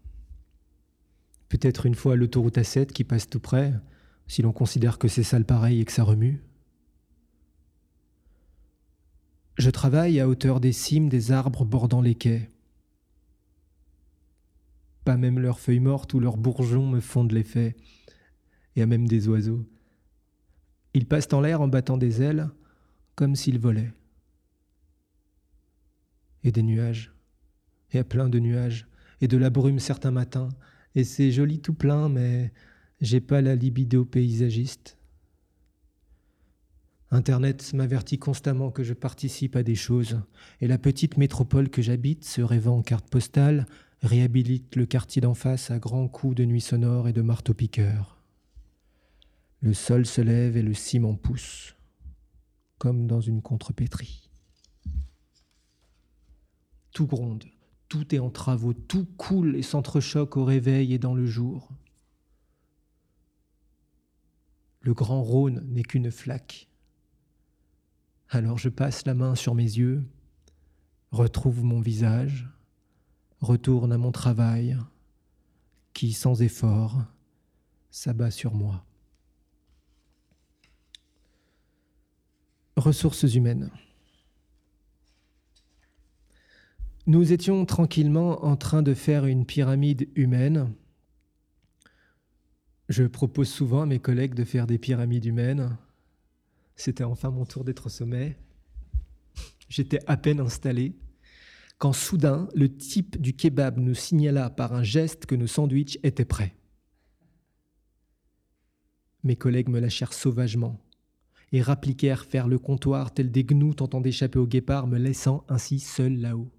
Peut-être une fois l'autoroute A7 qui passe tout près, si l'on considère que c'est sale pareil et que ça remue. Je travaille à hauteur des cimes des arbres bordant les quais. Pas même leurs feuilles mortes ou leurs bourgeons me font de l'effet, et à même des oiseaux. Ils passent en l'air en battant des ailes, comme s'ils volaient. Et des nuages, et à plein de nuages, et de la brume certains matins, et c'est joli tout plein, mais j'ai pas la libido paysagiste. Internet m'avertit constamment que je participe à des choses, et la petite métropole que j'habite, se rêvant en carte postale, réhabilite le quartier d'en face à grands coups de nuit sonore et de marteau-piqueur. Le sol se lève et le ciment pousse, comme dans une contrepétrie. Tout gronde, tout est en travaux, tout coule et s'entrechoque au réveil et dans le jour. Le grand Rhône n'est qu'une flaque. Alors je passe la main sur mes yeux, retrouve mon visage, retourne à mon travail, qui, sans effort, s'abat sur moi. Ressources humaines. Nous étions tranquillement en train de faire une pyramide humaine. Je propose souvent à mes collègues de faire des pyramides humaines. C'était enfin mon tour d'être au sommet. J'étais à peine installé quand soudain le type du kebab nous signala par un geste que nos sandwichs étaient prêts. Mes collègues me lâchèrent sauvagement et rappliquèrent faire le comptoir tel des gnous tentant d'échapper au guépard, me laissant ainsi seul là-haut.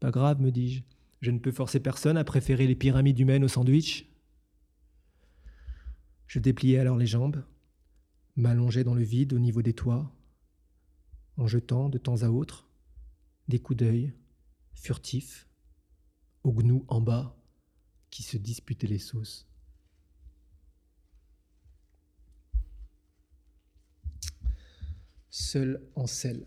Pas grave, me dis-je. Je ne peux forcer personne à préférer les pyramides humaines au sandwich. Je dépliai alors les jambes, m'allongeai dans le vide au niveau des toits, en jetant de temps à autre des coups d'œil furtifs aux gnous en bas qui se disputaient les sauces. Seul en sel.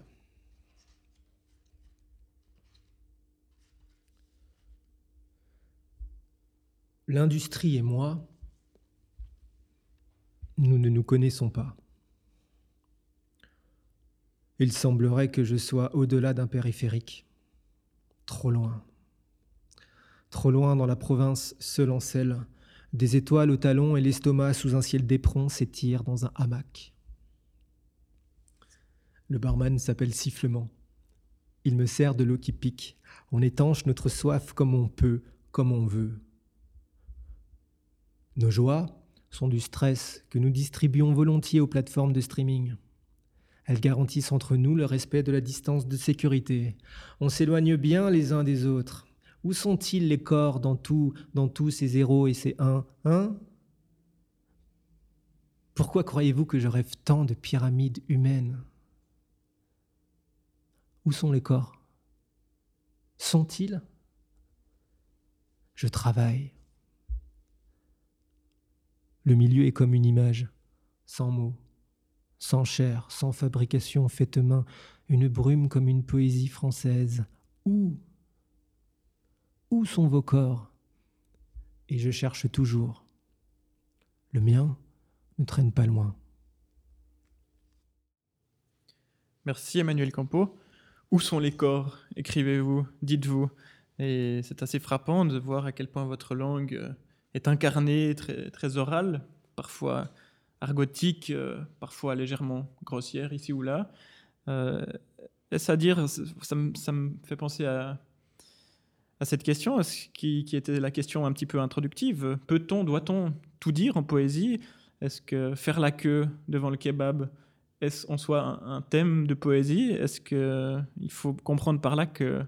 L'industrie et moi, nous ne nous connaissons pas. Il semblerait que je sois au-delà d'un périphérique, trop loin. Trop loin dans la province seul en selle, des étoiles au talon et l'estomac sous un ciel d'éperon s'étirent dans un hamac. Le barman s'appelle Sifflement. Il me sert de l'eau qui pique. On étanche notre soif comme on peut, comme on veut. Nos joies sont du stress que nous distribuons volontiers aux plateformes de streaming. Elles garantissent entre nous le respect de la distance de sécurité. On s'éloigne bien les uns des autres. Où sont-ils les corps dans tout, dans tous ces zéros et ces uns, hein? Pourquoi croyez-vous que je rêve tant de pyramides humaines? Où sont les corps? Sont-ils? Je travaille. Le milieu est comme une image, sans mots, sans chair, sans fabrication faite main, une brume comme une poésie française. Où? Où sont vos corps? Et je cherche toujours. Le mien ne traîne pas loin. Merci Emmanuel Campo. Où sont les corps Écrivez-vous, dites-vous. Et c'est assez frappant de voir à quel point votre langue euh, est incarné, très, très oral, parfois argotique, euh, parfois légèrement grossière ici ou là. Euh, Est-ce à dire, ça, me, ça fait penser à, cette question, qui, était la question un petit peu introductive. Peut-on, doit-on tout dire en poésie? Est-ce que faire la queue devant le kebab est en soi un, thème de poésie? Est-ce qu'il faut comprendre par là que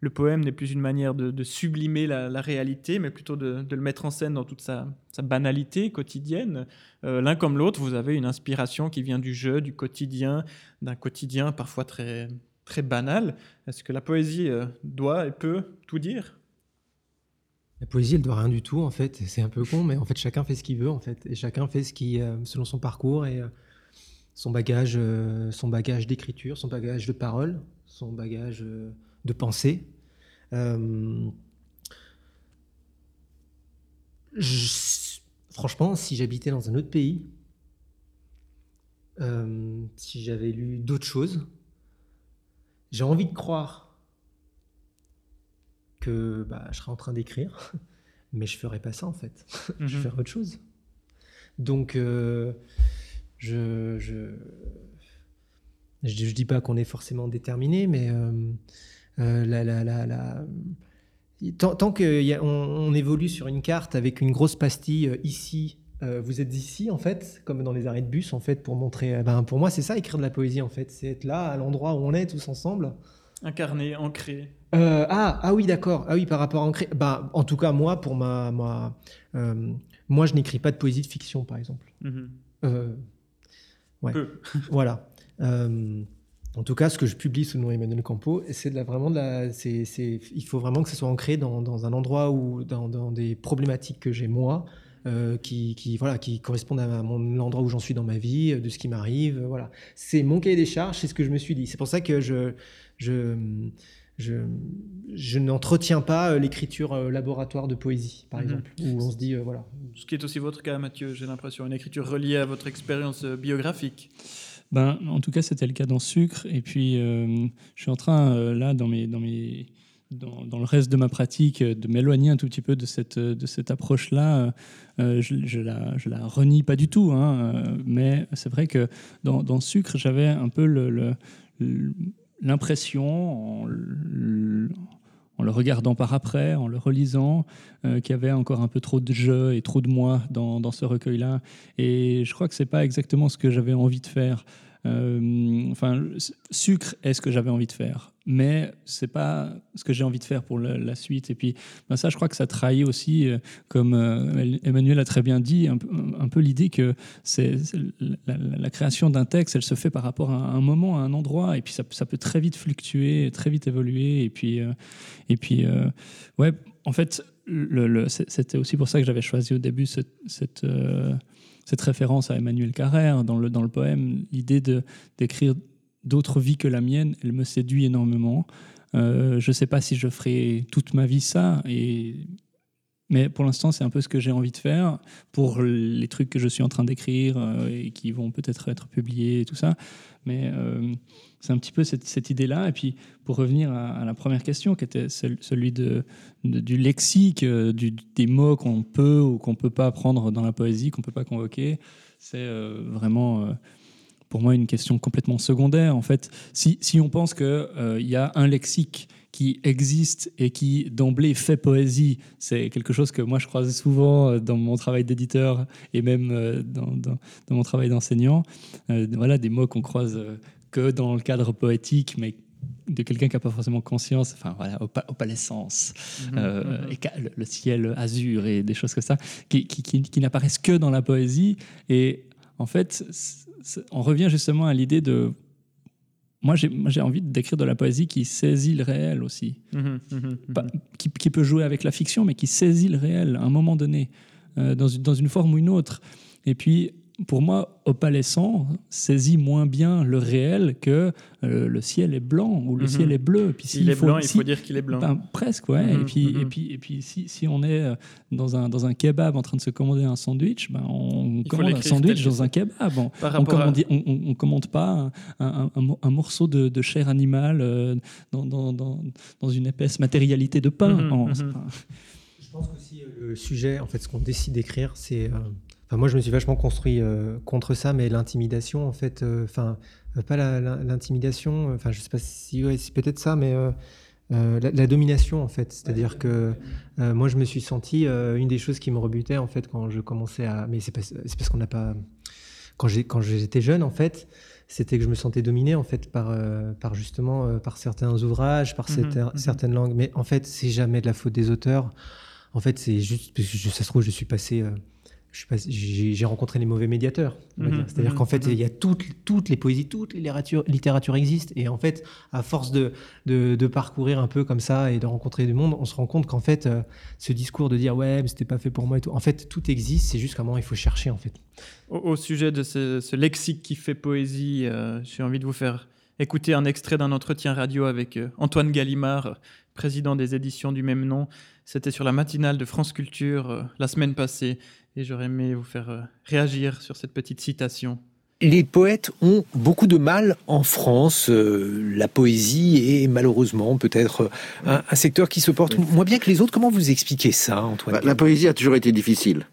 le poème n'est plus une manière de, sublimer la, réalité, mais plutôt de, le mettre en scène dans toute sa, banalité quotidienne? Euh, L'un comme l'autre, vous avez une inspiration qui vient du jeu, du quotidien, d'un quotidien parfois très, très banal. Est-ce que la poésie euh, doit et peut tout dire? La poésie, elle doit rien du tout, en fait. C'est un peu con, mais en fait, chacun fait ce qu'il veut, en fait. Et chacun fait ce qui, euh, selon son parcours et euh, son bagage, euh, son bagage d'écriture, son bagage de parole, son bagage euh, de pensée. Euh, je, franchement, si j'habitais dans un autre pays, euh, si j'avais lu d'autres choses, j'ai envie de croire que bah, je serais en train d'écrire, [laughs] mais je ferais pas ça en fait. [laughs] Je ferais autre chose. Donc, euh, je, je, je, je dis pas qu'on est forcément déterminé, mais euh, euh, la, la, la, la, tant, tant qu'on on évolue sur une carte avec une grosse pastille euh, ici, euh, vous êtes ici en fait, comme dans les arrêts de bus en fait, pour montrer. Ben, pour moi, c'est ça écrire de la poésie en fait, c'est être là à l'endroit où on est tous ensemble. Incarné, ancré. Euh, ah, ah oui, d'accord. Ah oui, par rapport à ancré. Bah, en tout cas, moi, pour ma, ma euh, moi, je n'écris pas de poésie de fiction, par exemple. Mm -hmm. Ouais. Peu. [laughs] voilà. Euh, en tout cas, ce que je publie sous le nom Emmanuel Campo, c'est de la, vraiment de la, c'est, c'est, il faut vraiment que ce soit ancré dans, dans un endroit ou dans, dans, des problématiques que j'ai moi, euh, qui, qui, voilà, qui correspondent à mon, l'endroit où j'en suis dans ma vie, de ce qui m'arrive. Voilà, c'est mon cahier des charges, c'est ce que je me suis dit. C'est pour ça que je, je, je, je n'entretiens pas l'écriture laboratoire de poésie, par mmh. exemple, où on se dit euh, voilà. Ce qui est aussi votre cas, Mathieu, j'ai l'impression, une écriture reliée à votre expérience biographique. Ben, en tout cas, c'était le cas dans Sucre. Et puis, euh, je suis en train, euh, là, dans, mes, dans, mes, dans, dans, le reste de ma pratique, de m'éloigner un tout petit peu de cette, de cette approche-là. Euh, je, je, la, je la renie pas du tout. Hein, mais c'est vrai que dans, dans Sucre, j'avais un peu le, le, l'impression, en, le regardant par après, en le relisant, qu'il y avait encore un peu trop de jeu et trop de moi dans, dans ce recueil-là. Et je crois que c'est pas exactement ce que j'avais envie de faire. Euh, enfin, sucre est ce que j'avais envie de faire, mais c'est pas ce que j'ai envie de faire pour la, suite. Et puis, ben ça, je crois que ça trahit aussi, euh, comme euh, Emmanuel a très bien dit, un, peu l'idée que c'est la, création d'un texte, elle se fait par rapport à un moment, à un endroit, et puis ça, peut très vite fluctuer, très vite évoluer. Et puis, et puis, ouais, en fait, c'était aussi pour ça que j'avais choisi au début cette, cette référence à Emmanuel Carrère dans le, dans le poème, l'idée d'écrire d'autres vies que la mienne, elle me séduit énormément. Euh, je ne sais pas si je ferai toute ma vie ça, mais pour l'instant, c'est un peu ce que j'ai envie de faire pour les trucs que je suis en train d'écrire euh, et qui vont peut-être être publiés et tout ça. Mais euh, c'est un petit peu cette, idée-là. Et puis, pour revenir à, la première question, qui était celui de, du lexique, des mots qu'on peut ou qu'on ne peut pas prendre dans la poésie, qu'on ne peut pas convoquer, c'est vraiment, pour moi, une question complètement secondaire. En fait, si, si on pense qu'il il y a un lexique qui existe et qui d'emblée fait poésie. C'est quelque chose que moi je croise souvent dans mon travail d'éditeur et même dans, dans, mon travail d'enseignant. voilà, des mots qu'on croise que dans le cadre poétique, mais de quelqu'un qui n'a pas forcément conscience, enfin voilà, opalescence, mhm, euh, mhm. le, ciel azur et des choses comme ça, qui, qui, n'apparaissent que dans la poésie. Et en fait, on revient justement à l'idée de. Moi, j'ai envie d'écrire de la poésie qui saisit le réel aussi, mhm, qui, qui, peut jouer avec la fiction, mais qui saisit le réel à un moment donné, euh, dans, une, dans une forme ou une autre. Et puis, pour moi, opalescent saisit moins bien le réel que euh, le ciel est blanc ou le mhm. ciel est bleu. Puis il est blanc, il faut dire qu'il est blanc. Ben, presque, ouais. et mhm, puis, mhm. et puis, et puis si, si, on est euh, dans un, dans un kebab en train de se commander un sandwich, ben, on commande un sandwich dans un kebab. On ne commande, on, commande pas un, un, morceau de, de, chair animale euh, dans, dans, dans, dans, une épaisse matérialité de pain. Je pense aussi le sujet, en fait, ce qu'on décide d'écrire, c'est moi, je me suis vachement construit euh, contre ça, mais l'intimidation, en fait, euh, enfin, euh, pas l'intimidation, enfin, je sais pas si c'est peut-être ça, mais la, domination, en fait. C'est-à-dire que moi, je me suis senti une des choses qui me rebutait, en fait, quand je commençais à. Mais c'est parce qu'on n'a pas. Quand j'étais jeune, en fait, c'était que je me sentais dominé, en fait, par, par justement, par certains ouvrages, par mmh mmh certaines langues. Mais en fait, c'est jamais de la faute des auteurs. En fait, c'est juste parce que ça se trouve, je suis passé j'ai rencontré les mauvais médiateurs. Mhm, C'est-à-dire mhm, qu'en fait, mhm. il y a toutes, toutes les poésies, toutes les littératures, littératures existent. Et en fait, à force de, de, parcourir un peu comme ça et de rencontrer du monde, on se rend compte qu'en fait, euh, ce discours de dire ouais, mais c'était pas fait pour moi et tout, en fait, tout existe. C'est juste comment il faut chercher en fait. Au, sujet de ce, lexique qui fait poésie, euh, j'ai envie de vous faire écouter un extrait d'un entretien radio avec euh, Antoine Gallimard, président des éditions du même nom. C'était sur la matinale de France Culture la semaine passée et j'aurais aimé vous faire euh, réagir sur cette petite citation. Les poètes ont beaucoup de mal en France. Euh, la poésie est malheureusement peut-être euh, un, secteur qui se porte moins bien que les autres. Comment vous expliquez ça, Antoine bah, La poésie a toujours été difficile.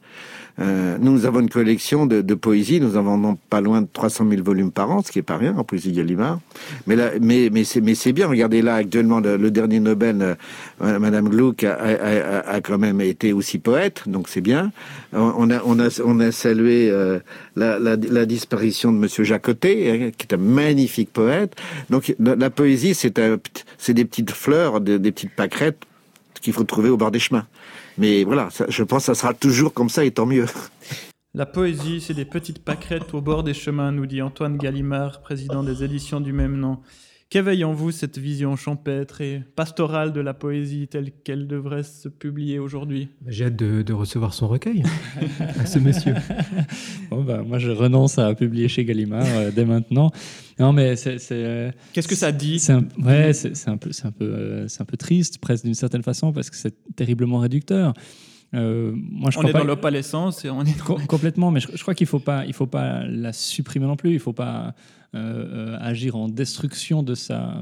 Euh, nous avons une collection de, poésie. Nous en vendons pas loin de 300 000 volumes par an, ce qui est pas rien en poésie Gallimard. Mais là, mais mais c'est mais c'est bien. Regardez là actuellement le, dernier Nobel, euh, Madame Gluck a, a, a, quand même été aussi poète, donc c'est bien. On a on a on a salué euh, la, disparition de Monsieur Jacotet, hein, qui est un magnifique poète. Donc la, poésie, c'est c'est des petites fleurs, des, des petites pâquerettes qu'il faut trouver au bord des chemins. Mais voilà, je pense que ça sera toujours comme ça et tant mieux. La poésie, c'est des petites pâquerettes au bord des chemins, nous dit Antoine Gallimard, président des éditions du même nom. Qu'éveille en vous cette vision champêtre et pastorale de la poésie telle qu'elle devrait se publier aujourd'hui? Bah, J'ai hâte de, recevoir son recueil à ce monsieur. [laughs] Bon, bah, moi, je renonce à publier chez Gallimard euh, dès maintenant. Non, mais c'est. Euh, Qu'est-ce que ça dit? c'est un, Ouais, c'est un, peu, un, peu, euh, un peu triste, presque d'une certaine façon, parce que c'est terriblement réducteur. Moi, je on est dans l'opalescence et on est complètement, mais je, crois qu'il faut pas, il faut pas la supprimer non plus. Il faut pas agir en destruction de ça.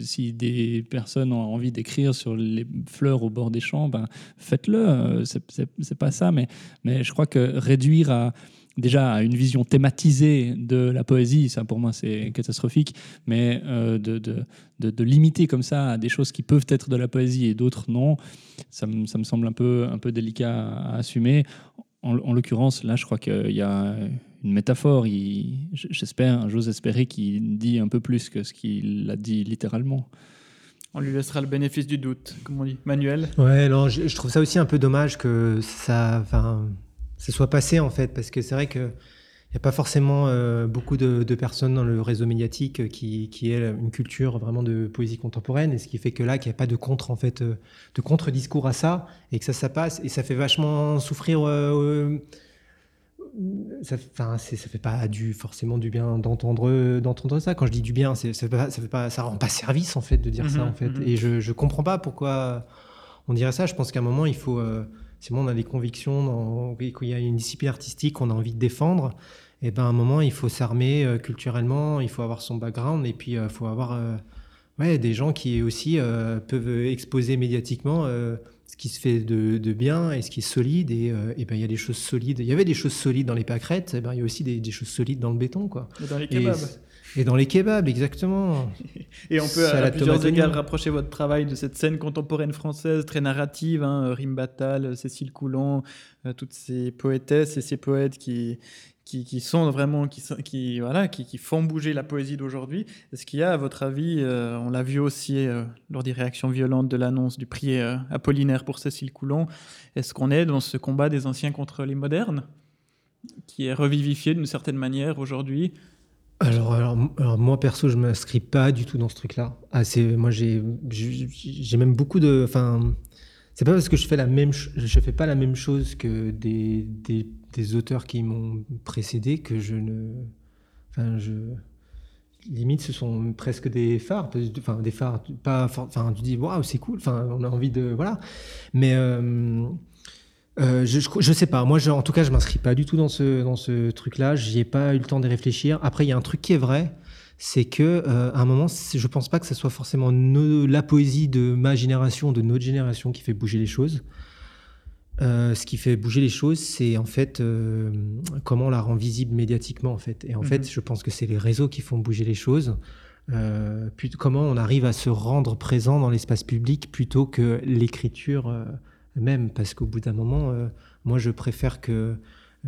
si des personnes ont envie d'écrire sur les fleurs au bord des champs, ben, faites-le. c'est pas ça, mais, mais je crois que réduire à déjà à une vision thématisée de la poésie, ça pour moi c'est catastrophique, mais de, de, de, limiter comme ça à des choses qui peuvent être de la poésie et d'autres non, ça me, ça me, semble un peu, un peu délicat à, assumer. En, l'occurrence, là, je crois qu'il y a une métaphore. J'espère, j'ose espérer qu'il dit un peu plus que ce qu'il a dit littéralement. On lui laissera le bénéfice du doute, comme on dit. Manuel? Ouais, non, je, trouve ça aussi un peu dommage que ça, enfin, ça soit passé, en fait, parce que c'est vrai que il n'y a pas forcément euh, beaucoup de, personnes dans le réseau médiatique qui, qui aient une culture vraiment de poésie contemporaine, et ce qui fait que là, qu'il n'y a pas de contre en fait, euh, de contre-discours à ça, et que ça, ça passe, et ça fait vachement souffrir. Euh, ça, enfin, ça fait pas du forcément du bien d'entendre d'entendre ça. Quand je dis du bien, ça fait pas, ça fait pas, ça rend pas service en fait de dire ça mhm, en fait. Mhm. Et je, je comprends pas pourquoi on dirait ça. Je pense qu'à un moment il faut si on a des convictions, qu'il y a une discipline artistique qu'on a envie de défendre, et eh ben à un moment il faut s'armer euh, culturellement, il faut avoir son background et puis il euh, faut avoir euh, ouais, des gens qui aussi peuvent exposer médiatiquement ce qui se fait de, bien et ce qui est solide et, et ben il y a des choses solides. Il y avait des choses solides dans les pâquerettes, et ben il y a aussi des, choses solides dans le béton quoi. Et dans les kebabs. Et dans les kebabs, exactement. et on peut à, plusieurs égards rapprocher votre travail de cette scène contemporaine française très narrative, hein, Rim Batal, Cécile Coulon, toutes ces poétesses et ces poètes qui, qui, sont vraiment qui, qui voilà qui, qui, font bouger la poésie d'aujourd'hui. Est-ce qu'il y a, à votre avis, euh, on l'a vu aussi euh, lors des réactions violentes de l'annonce du prix euh, Apollinaire pour Cécile Coulon, est-ce qu'on est dans ce combat des anciens contre les modernes, qui est revivifié d'une certaine manière aujourd'hui? Alors, alors, moi perso, je m'inscris pas du tout dans ce truc-là. Ah, moi j'ai j'ai même beaucoup de, enfin, c'est pas parce que je fais la même, je fais pas la même chose que des, des, des auteurs qui m'ont précédé que je ne, enfin je, limite ce sont presque des phares, enfin des phares, pas, enfin tu dis waouh c'est cool, enfin on a envie de voilà, mais euh, euh, je, je sais pas, moi je, en tout cas je m'inscris pas du tout dans ce dans ce truc-là, j'y ai pas eu le temps de réfléchir. Après il y a un truc qui est vrai, c'est que euh, à un moment, je pense pas que ce soit forcément la poésie de ma génération, de notre génération, qui fait bouger les choses. Euh, ce qui fait bouger les choses, c'est en fait euh, comment on la rend visible médiatiquement, en fait. Et en fait, mhm. je pense que c'est les réseaux qui font bouger les choses. puis comment on arrive à se rendre présent dans l'espace public plutôt que l'écriture même, parce qu'au bout d'un moment, moi, je préfère que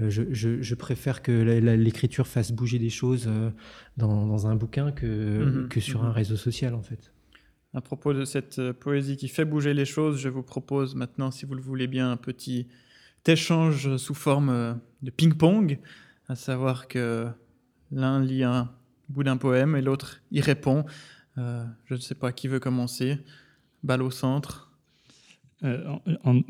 euh, je, préfère que l'écriture fasse bouger des choses euh, dans, un bouquin que, mhm, que sur un mhm. réseau social, en fait. À propos de cette euh, poésie qui fait bouger les choses, je vous propose maintenant, si vous le voulez bien, un petit échange sous forme de ping-pong, à savoir que l'un lit un bout d'un poème et l'autre y répond. je ne sais pas qui veut commencer. Balle au centre. Euh,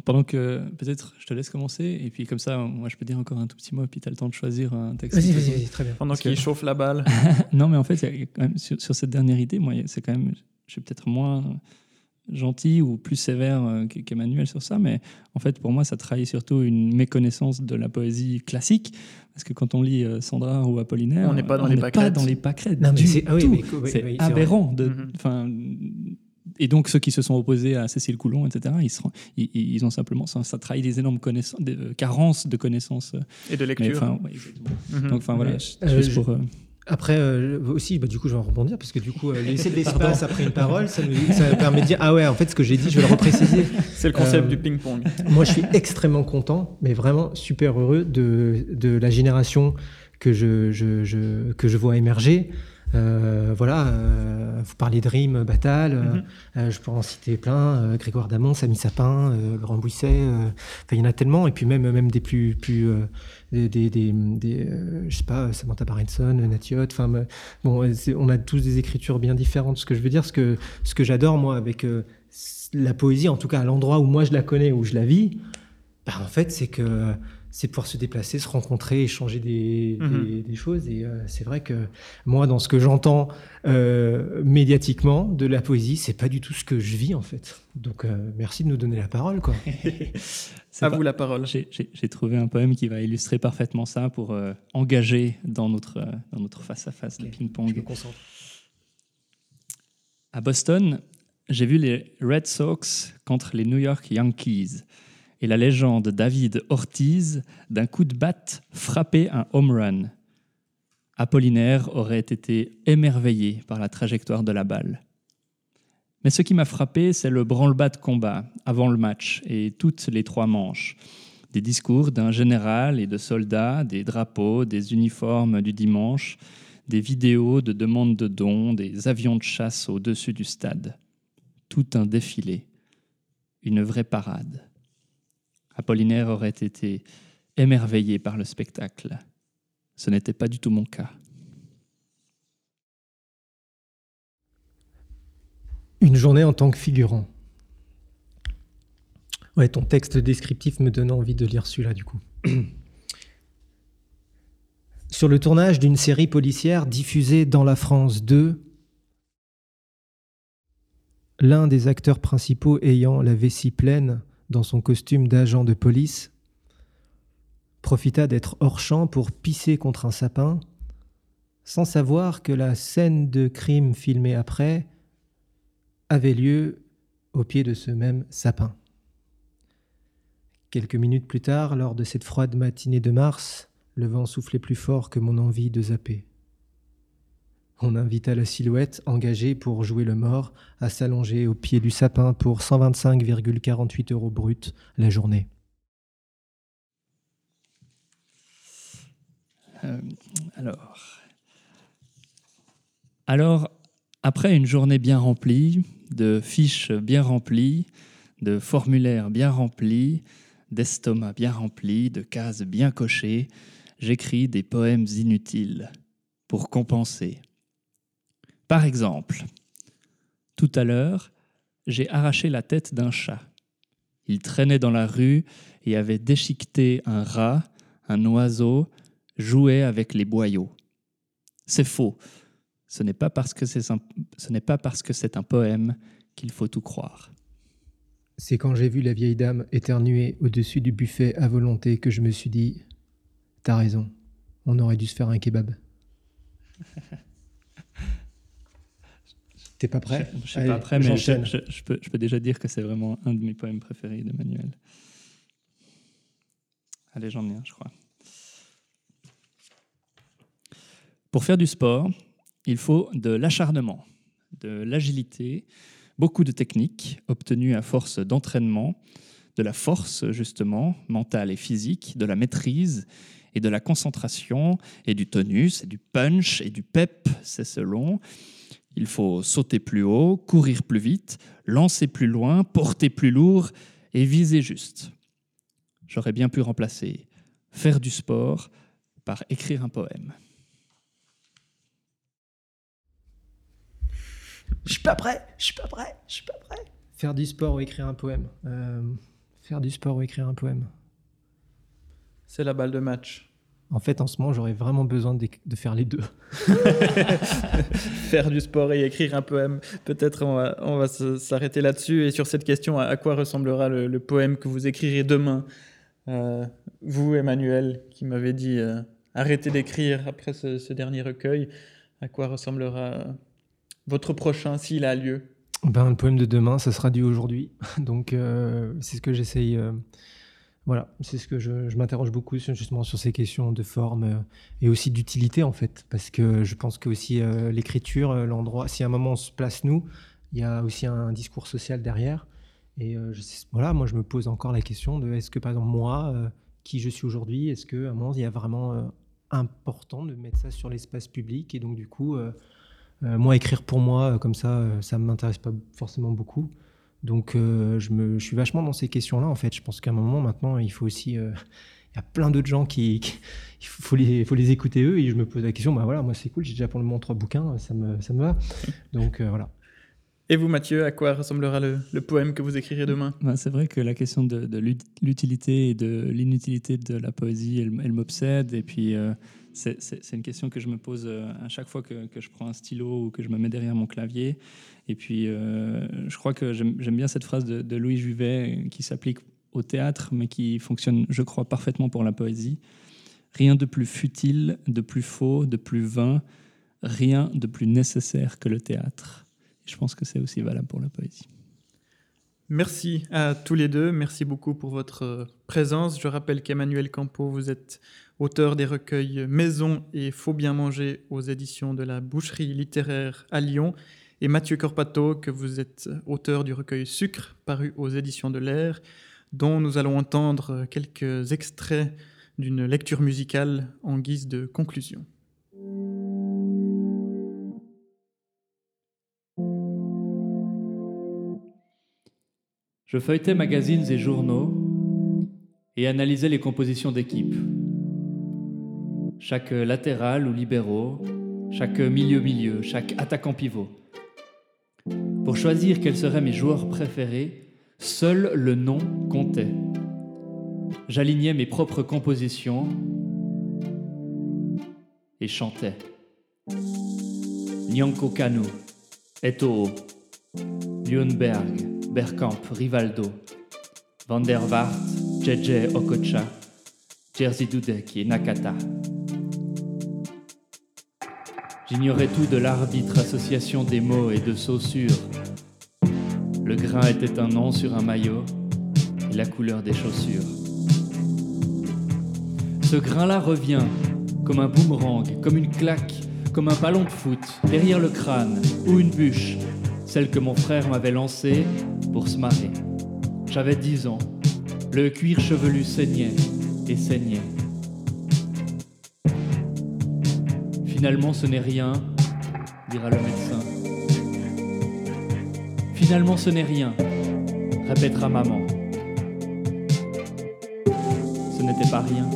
pendant que peut-être je te laisse commencer et puis comme ça moi je peux dire encore un tout petit mot et puis tu as le temps de choisir un texte. Vas-y, vas-y, très bien. Pendant qu'il chauffe la balle. [laughs] non mais en fait quand même, sur, cette dernière idée moi c'est quand même je suis peut-être moins gentil ou plus sévère euh, qu'Emmanuel sur ça mais en fait pour moi ça trahit surtout une méconnaissance de la poésie classique parce que quand on lit euh, Sandra ou Apollinaire on n'est pas dans les pas dans les pâquerettes. c'est ah aberrant de enfin et donc ceux qui se sont opposés à Cécile Coulon, etc., ils, ils, ont simplement ça, ça trahit des énormes connaissances, des, euh, carences de connaissances euh, et de lecture. Enfin, mhm. Donc enfin voilà, euh, juste pour. Après, aussi, bah, du coup, je vais en rebondir parce que du coup, [laughs] laisser de l'espace après une parole, ça me, ça permet de dire Ah ouais, en fait, ce que j'ai dit, je vais le repréciser. [laughs] C'est le concept du ping-pong. Moi, je suis extrêmement content, mais vraiment super heureux de, de la génération que je, je, je, que je vois émerger. Euh, voilà, euh, vous parliez de rimes, Batal, mhm. euh, je pourrais en citer plein, Grégoire Damon, Samy Sapin, Grand Bouisset, il y en a tellement, et puis même, même des plus, plus des, des, des, je sais pas, Samantha Barenson, Natiot, enfin, bon, on a tous des écritures bien différentes. Ce que je veux dire, ce que, ce que j'adore, moi, avec la poésie, en tout cas à l'endroit où moi je la connais, où je la vis, bah, en fait, c'est que c'est pouvoir se déplacer, se rencontrer, échanger des, Mhm. des- des choses. Et euh, c'est vrai que moi, dans ce que j'entends euh, médiatiquement de la poésie, c'est pas du tout ce que je vis en fait. Donc euh, merci de nous donner la parole, quoi. [laughs] C'est À pas- vous la parole. J'ai- trouvé un poème qui va illustrer parfaitement ça pour euh, engager dans notre, euh, dans notre face-à-face de Ok, Je ping-pong. me concentre. À Boston, j'ai vu les Red Sox contre les New York Yankees et la légende David Ortiz d'un coup de batte frappé un home run. Apollinaire aurait été émerveillé par la trajectoire de la balle. Mais ce qui m'a frappé, c'est le branle-bas de combat avant le match et toutes les trois manches. Des discours d'un général et de soldats, des drapeaux, des uniformes du dimanche, des vidéos de demandes de dons, des avions de chasse au-dessus du stade. Tout un défilé, une vraie parade. Apollinaire aurait été émerveillé par le spectacle. Ce n'était pas du tout mon cas. Une journée en tant que figurant. Ouais, ton texte descriptif me donne envie de lire celui-là du coup. [clears throat] Sur le tournage d'une série policière diffusée dans la France 2, l'un des acteurs principaux ayant la vessie pleine dans son costume d'agent de police profita d'être hors champ pour pisser contre un sapin, sans savoir que la scène de crime filmée après avait lieu au pied de ce même sapin. Quelques minutes plus tard, lors de cette froide matinée de mars, le vent soufflait plus fort que mon envie de zapper. On invita la silhouette engagée pour jouer le mort à s'allonger au pied du sapin pour 125,48 euros brut la journée. Euh, alors, alors, après une journée bien remplie, de fiches bien remplies, de formulaires bien remplis, d'estomac bien rempli, de cases bien cochées, j'écris des poèmes inutiles pour compenser. Par exemple, tout à l'heure, j'ai arraché la tête d'un chat. Il traînait dans la rue et avait déchiqueté un rat, un oiseau, jouait avec les boyaux. C'est faux. Ce n'est pas parce que c'est un, ce n'est pas parce que c'est un poème qu'il faut tout croire. C'est quand j'ai vu la vieille dame éternuer au-dessus du buffet à volonté que je me suis dit T'as raison, on aurait dû se faire un kebab. [laughs] T'es pas prêt? Je ne suis Allez, pas prêt, mais je, je- je peux, je peux déjà dire que c'est vraiment un de mes poèmes préférés d'Emmanuel. Allez, j'en ai un, je crois. Pour faire du sport, il faut de l'acharnement, de l'agilité, beaucoup de techniques obtenues à force d'entraînement, de la force justement mentale et physique, de la maîtrise et de la concentration et du tonus et du punch et du pep, c'est selon. Il faut sauter plus haut, courir plus vite, lancer plus loin, porter plus lourd et viser juste. J'aurais bien pu remplacer faire du sport par écrire un poème. Je suis pas prêt, je suis pas prêt, je suis pas prêt. Faire du sport ou écrire un poème Euh, Faire du sport ou écrire un poème C'est la balle de match. En fait, en ce moment, j'aurais vraiment besoin de faire les deux. [laughs] Faire du sport et écrire un poème. Peut-être on va, on va se- s'arrêter là-dessus et sur cette question à, à quoi ressemblera le, le poème que vous écrirez demain? Euh, vous, Emmanuel, qui m'avez dit euh, arrêtez d'écrire après ce, ce dernier recueil, à quoi ressemblera euh, votre prochain s'il a lieu? Ben, le poème de demain, ça sera du aujourd'hui. [laughs] Donc, euh, c'est ce que j'essaye. Voilà, c'est ce que je, m'interroge beaucoup sur- justement sur ces questions de forme euh, et aussi d'utilité en fait, parce que je pense que aussi euh, l'écriture, euh, l'endroit, si à un moment on se place nous, il y a aussi un discours social derrière. Et je voilà, moi je me pose encore la question de est-ce que par exemple moi, qui je suis aujourd'hui, est-ce qu'à un moment il y a vraiment important de mettre ça sur l'espace public et donc du coup. moi, écrire pour moi, comme ça, ça ne m'intéresse pas forcément beaucoup. Donc, euh, je, me, je suis vachement dans ces questions-là, en fait. Je pense qu'à un moment, maintenant, il faut aussi... euh, Il y a plein d'autres gens qui... qui- il faut les, faut les écouter, eux. Et je me pose la question, bah voilà, moi, c'est cool, j'ai déjà pour le moment trois bouquins, ça me, ça me va. [laughs] Donc, euh, voilà. Et vous, Mathieu, à quoi ressemblera le, poème que vous écrirez demain? Ben, C'est vrai que la question de, l'utilité et de l'inutilité de la poésie, elle, m'obsède. Et puis, euh, c'est une question que je me pose euh, à chaque fois que, je prends un stylo ou que je me mets derrière mon clavier. Et puis, euh, je crois que j'aime bien cette phrase de, de Louis Juvet qui s'applique au théâtre, mais qui fonctionne, je crois, parfaitement pour la poésie. Rien de plus futile, de plus faux, de plus vain, rien de plus nécessaire que le théâtre je pense que c'est aussi valable pour la poésie. Merci à tous les deux. Merci beaucoup pour votre euh, présence. Je rappelle qu'Emmanuel Campo, vous êtes auteur des recueils Maison et Faut bien manger aux éditions de la Boucherie littéraire à Lyon. Et Mathieu Corpato, que vous êtes auteur du recueil Sucre, paru aux éditions de l'Air, dont nous allons entendre quelques extraits d'une lecture musicale en guise de conclusion. Je feuilletais magazines et journaux et analysais les compositions d'équipes. Chaque latéral ou libéraux, chaque milieu-milieu, chaque attaquant-pivot. Pour choisir quels seraient mes joueurs préférés, seul le nom comptait. J'alignais mes propres compositions et chantais. Nyanko Kanu, Eto'o, Lundberg, Bergkamp, Rivaldo, Van der Vaart, JJ Okocha, Jerzy Dudek et Nakata. J'ignorais tout de l'arbitre association des mots et de saussures. Le grain était un nom sur un maillot et la couleur des chaussures. Ce grain-là revient comme un boomerang, comme une claque, comme un ballon de foot, derrière le crâne, ou une bûche, celle que mon frère m'avait lancée pour se marrer. J'avais dix ans. Le cuir chevelu saignait et saignait. Finalement, ce n'est rien, dira le médecin. Finalement, ce n'est rien, répétera maman. Ce n'était pas rien.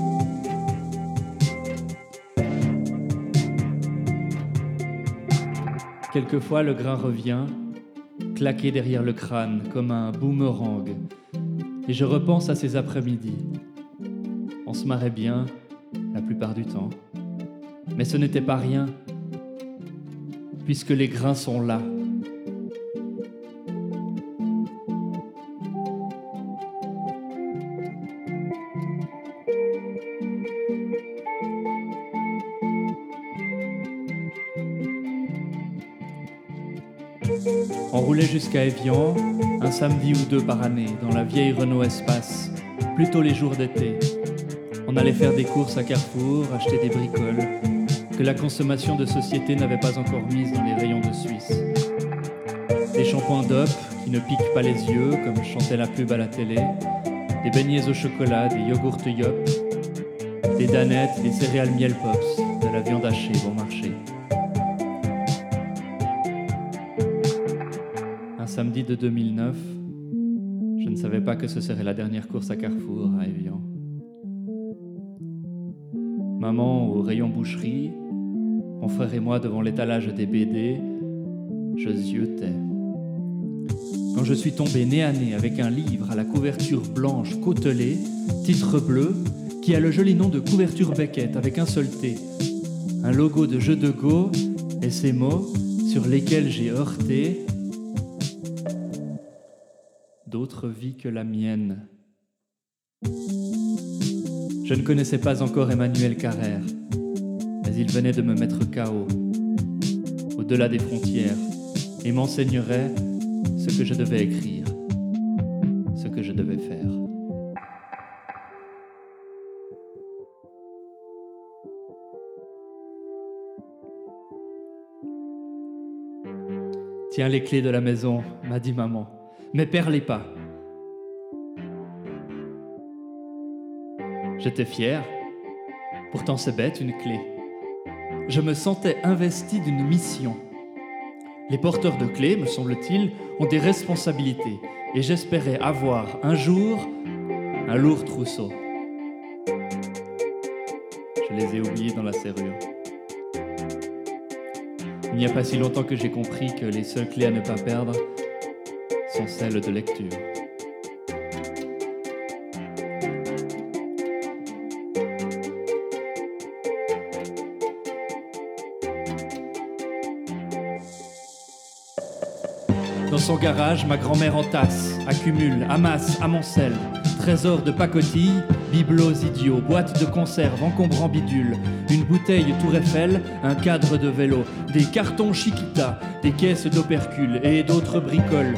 Quelquefois, le grain revient claqué derrière le crâne comme un boomerang. Et je repense à ces après-midi. On se marrait bien la plupart du temps. Mais ce n'était pas rien, puisque les grains sont là. Jusqu'à Evian, un samedi ou deux par année, dans la vieille Renault Espace, plutôt les jours d'été. On allait faire des courses à Carrefour, acheter des bricoles, que la consommation de société n'avait pas encore mises dans les rayons de Suisse. Des shampoings d'op qui ne piquent pas les yeux, comme chantait la pub à la télé, des beignets au chocolat, des yogourts yop, des danettes, des céréales miel pops, de la viande hachée bon marché. Samedi de 2009, je ne savais pas que ce serait la dernière course à Carrefour à Evian. Maman au rayon boucherie, mon frère et moi devant l'étalage des BD, je ziotais. Quand je suis tombé nez à nez avec un livre à la couverture blanche côtelée, titre bleu, qui a le joli nom de couverture Beckett avec un seul T, un logo de jeu de go et ces mots sur lesquels j'ai heurté d'autres vies que la mienne. Je ne connaissais pas encore Emmanuel Carrère, mais il venait de me mettre KO, au-delà des frontières, et m'enseignerait ce que je devais écrire, ce que je devais faire. Tiens les clés de la maison, m'a dit maman mais perlez pas. J'étais fier. Pourtant c'est bête, une clé. Je me sentais investi d'une mission. Les porteurs de clés, me semble-t-il, ont des responsabilités et j'espérais avoir un jour un lourd trousseau. Je les ai oubliés dans la serrure. Il n'y a pas si longtemps que j'ai compris que les seules clés à ne pas perdre Dans son garage, ma grand-mère entasse, accumule, amasse, amoncelle. Trésor de pacotille, bibelots idiots, boîtes de conserve, encombrants bidules, une bouteille Tour Eiffel, un cadre de vélo, des cartons Chiquita, des caisses d'opercules et d'autres bricoles.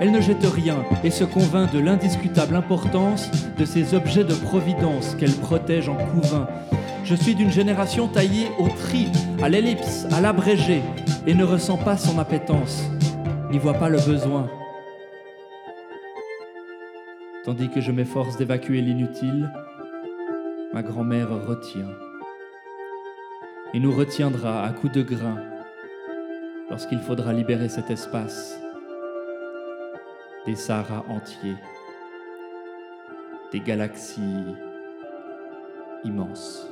Elle ne jette rien et se convainc de l'indiscutable importance de ces objets de providence qu'elle protège en couvain. Je suis d'une génération taillée au tri, à l'ellipse, à l'abrégé, et ne ressens pas son appétence n'y voit pas le besoin. Tandis que je m'efforce d'évacuer l'inutile, ma grand-mère retient. Et nous retiendra à coups de grain lorsqu'il faudra libérer cet espace des Saharas entiers, des galaxies immenses.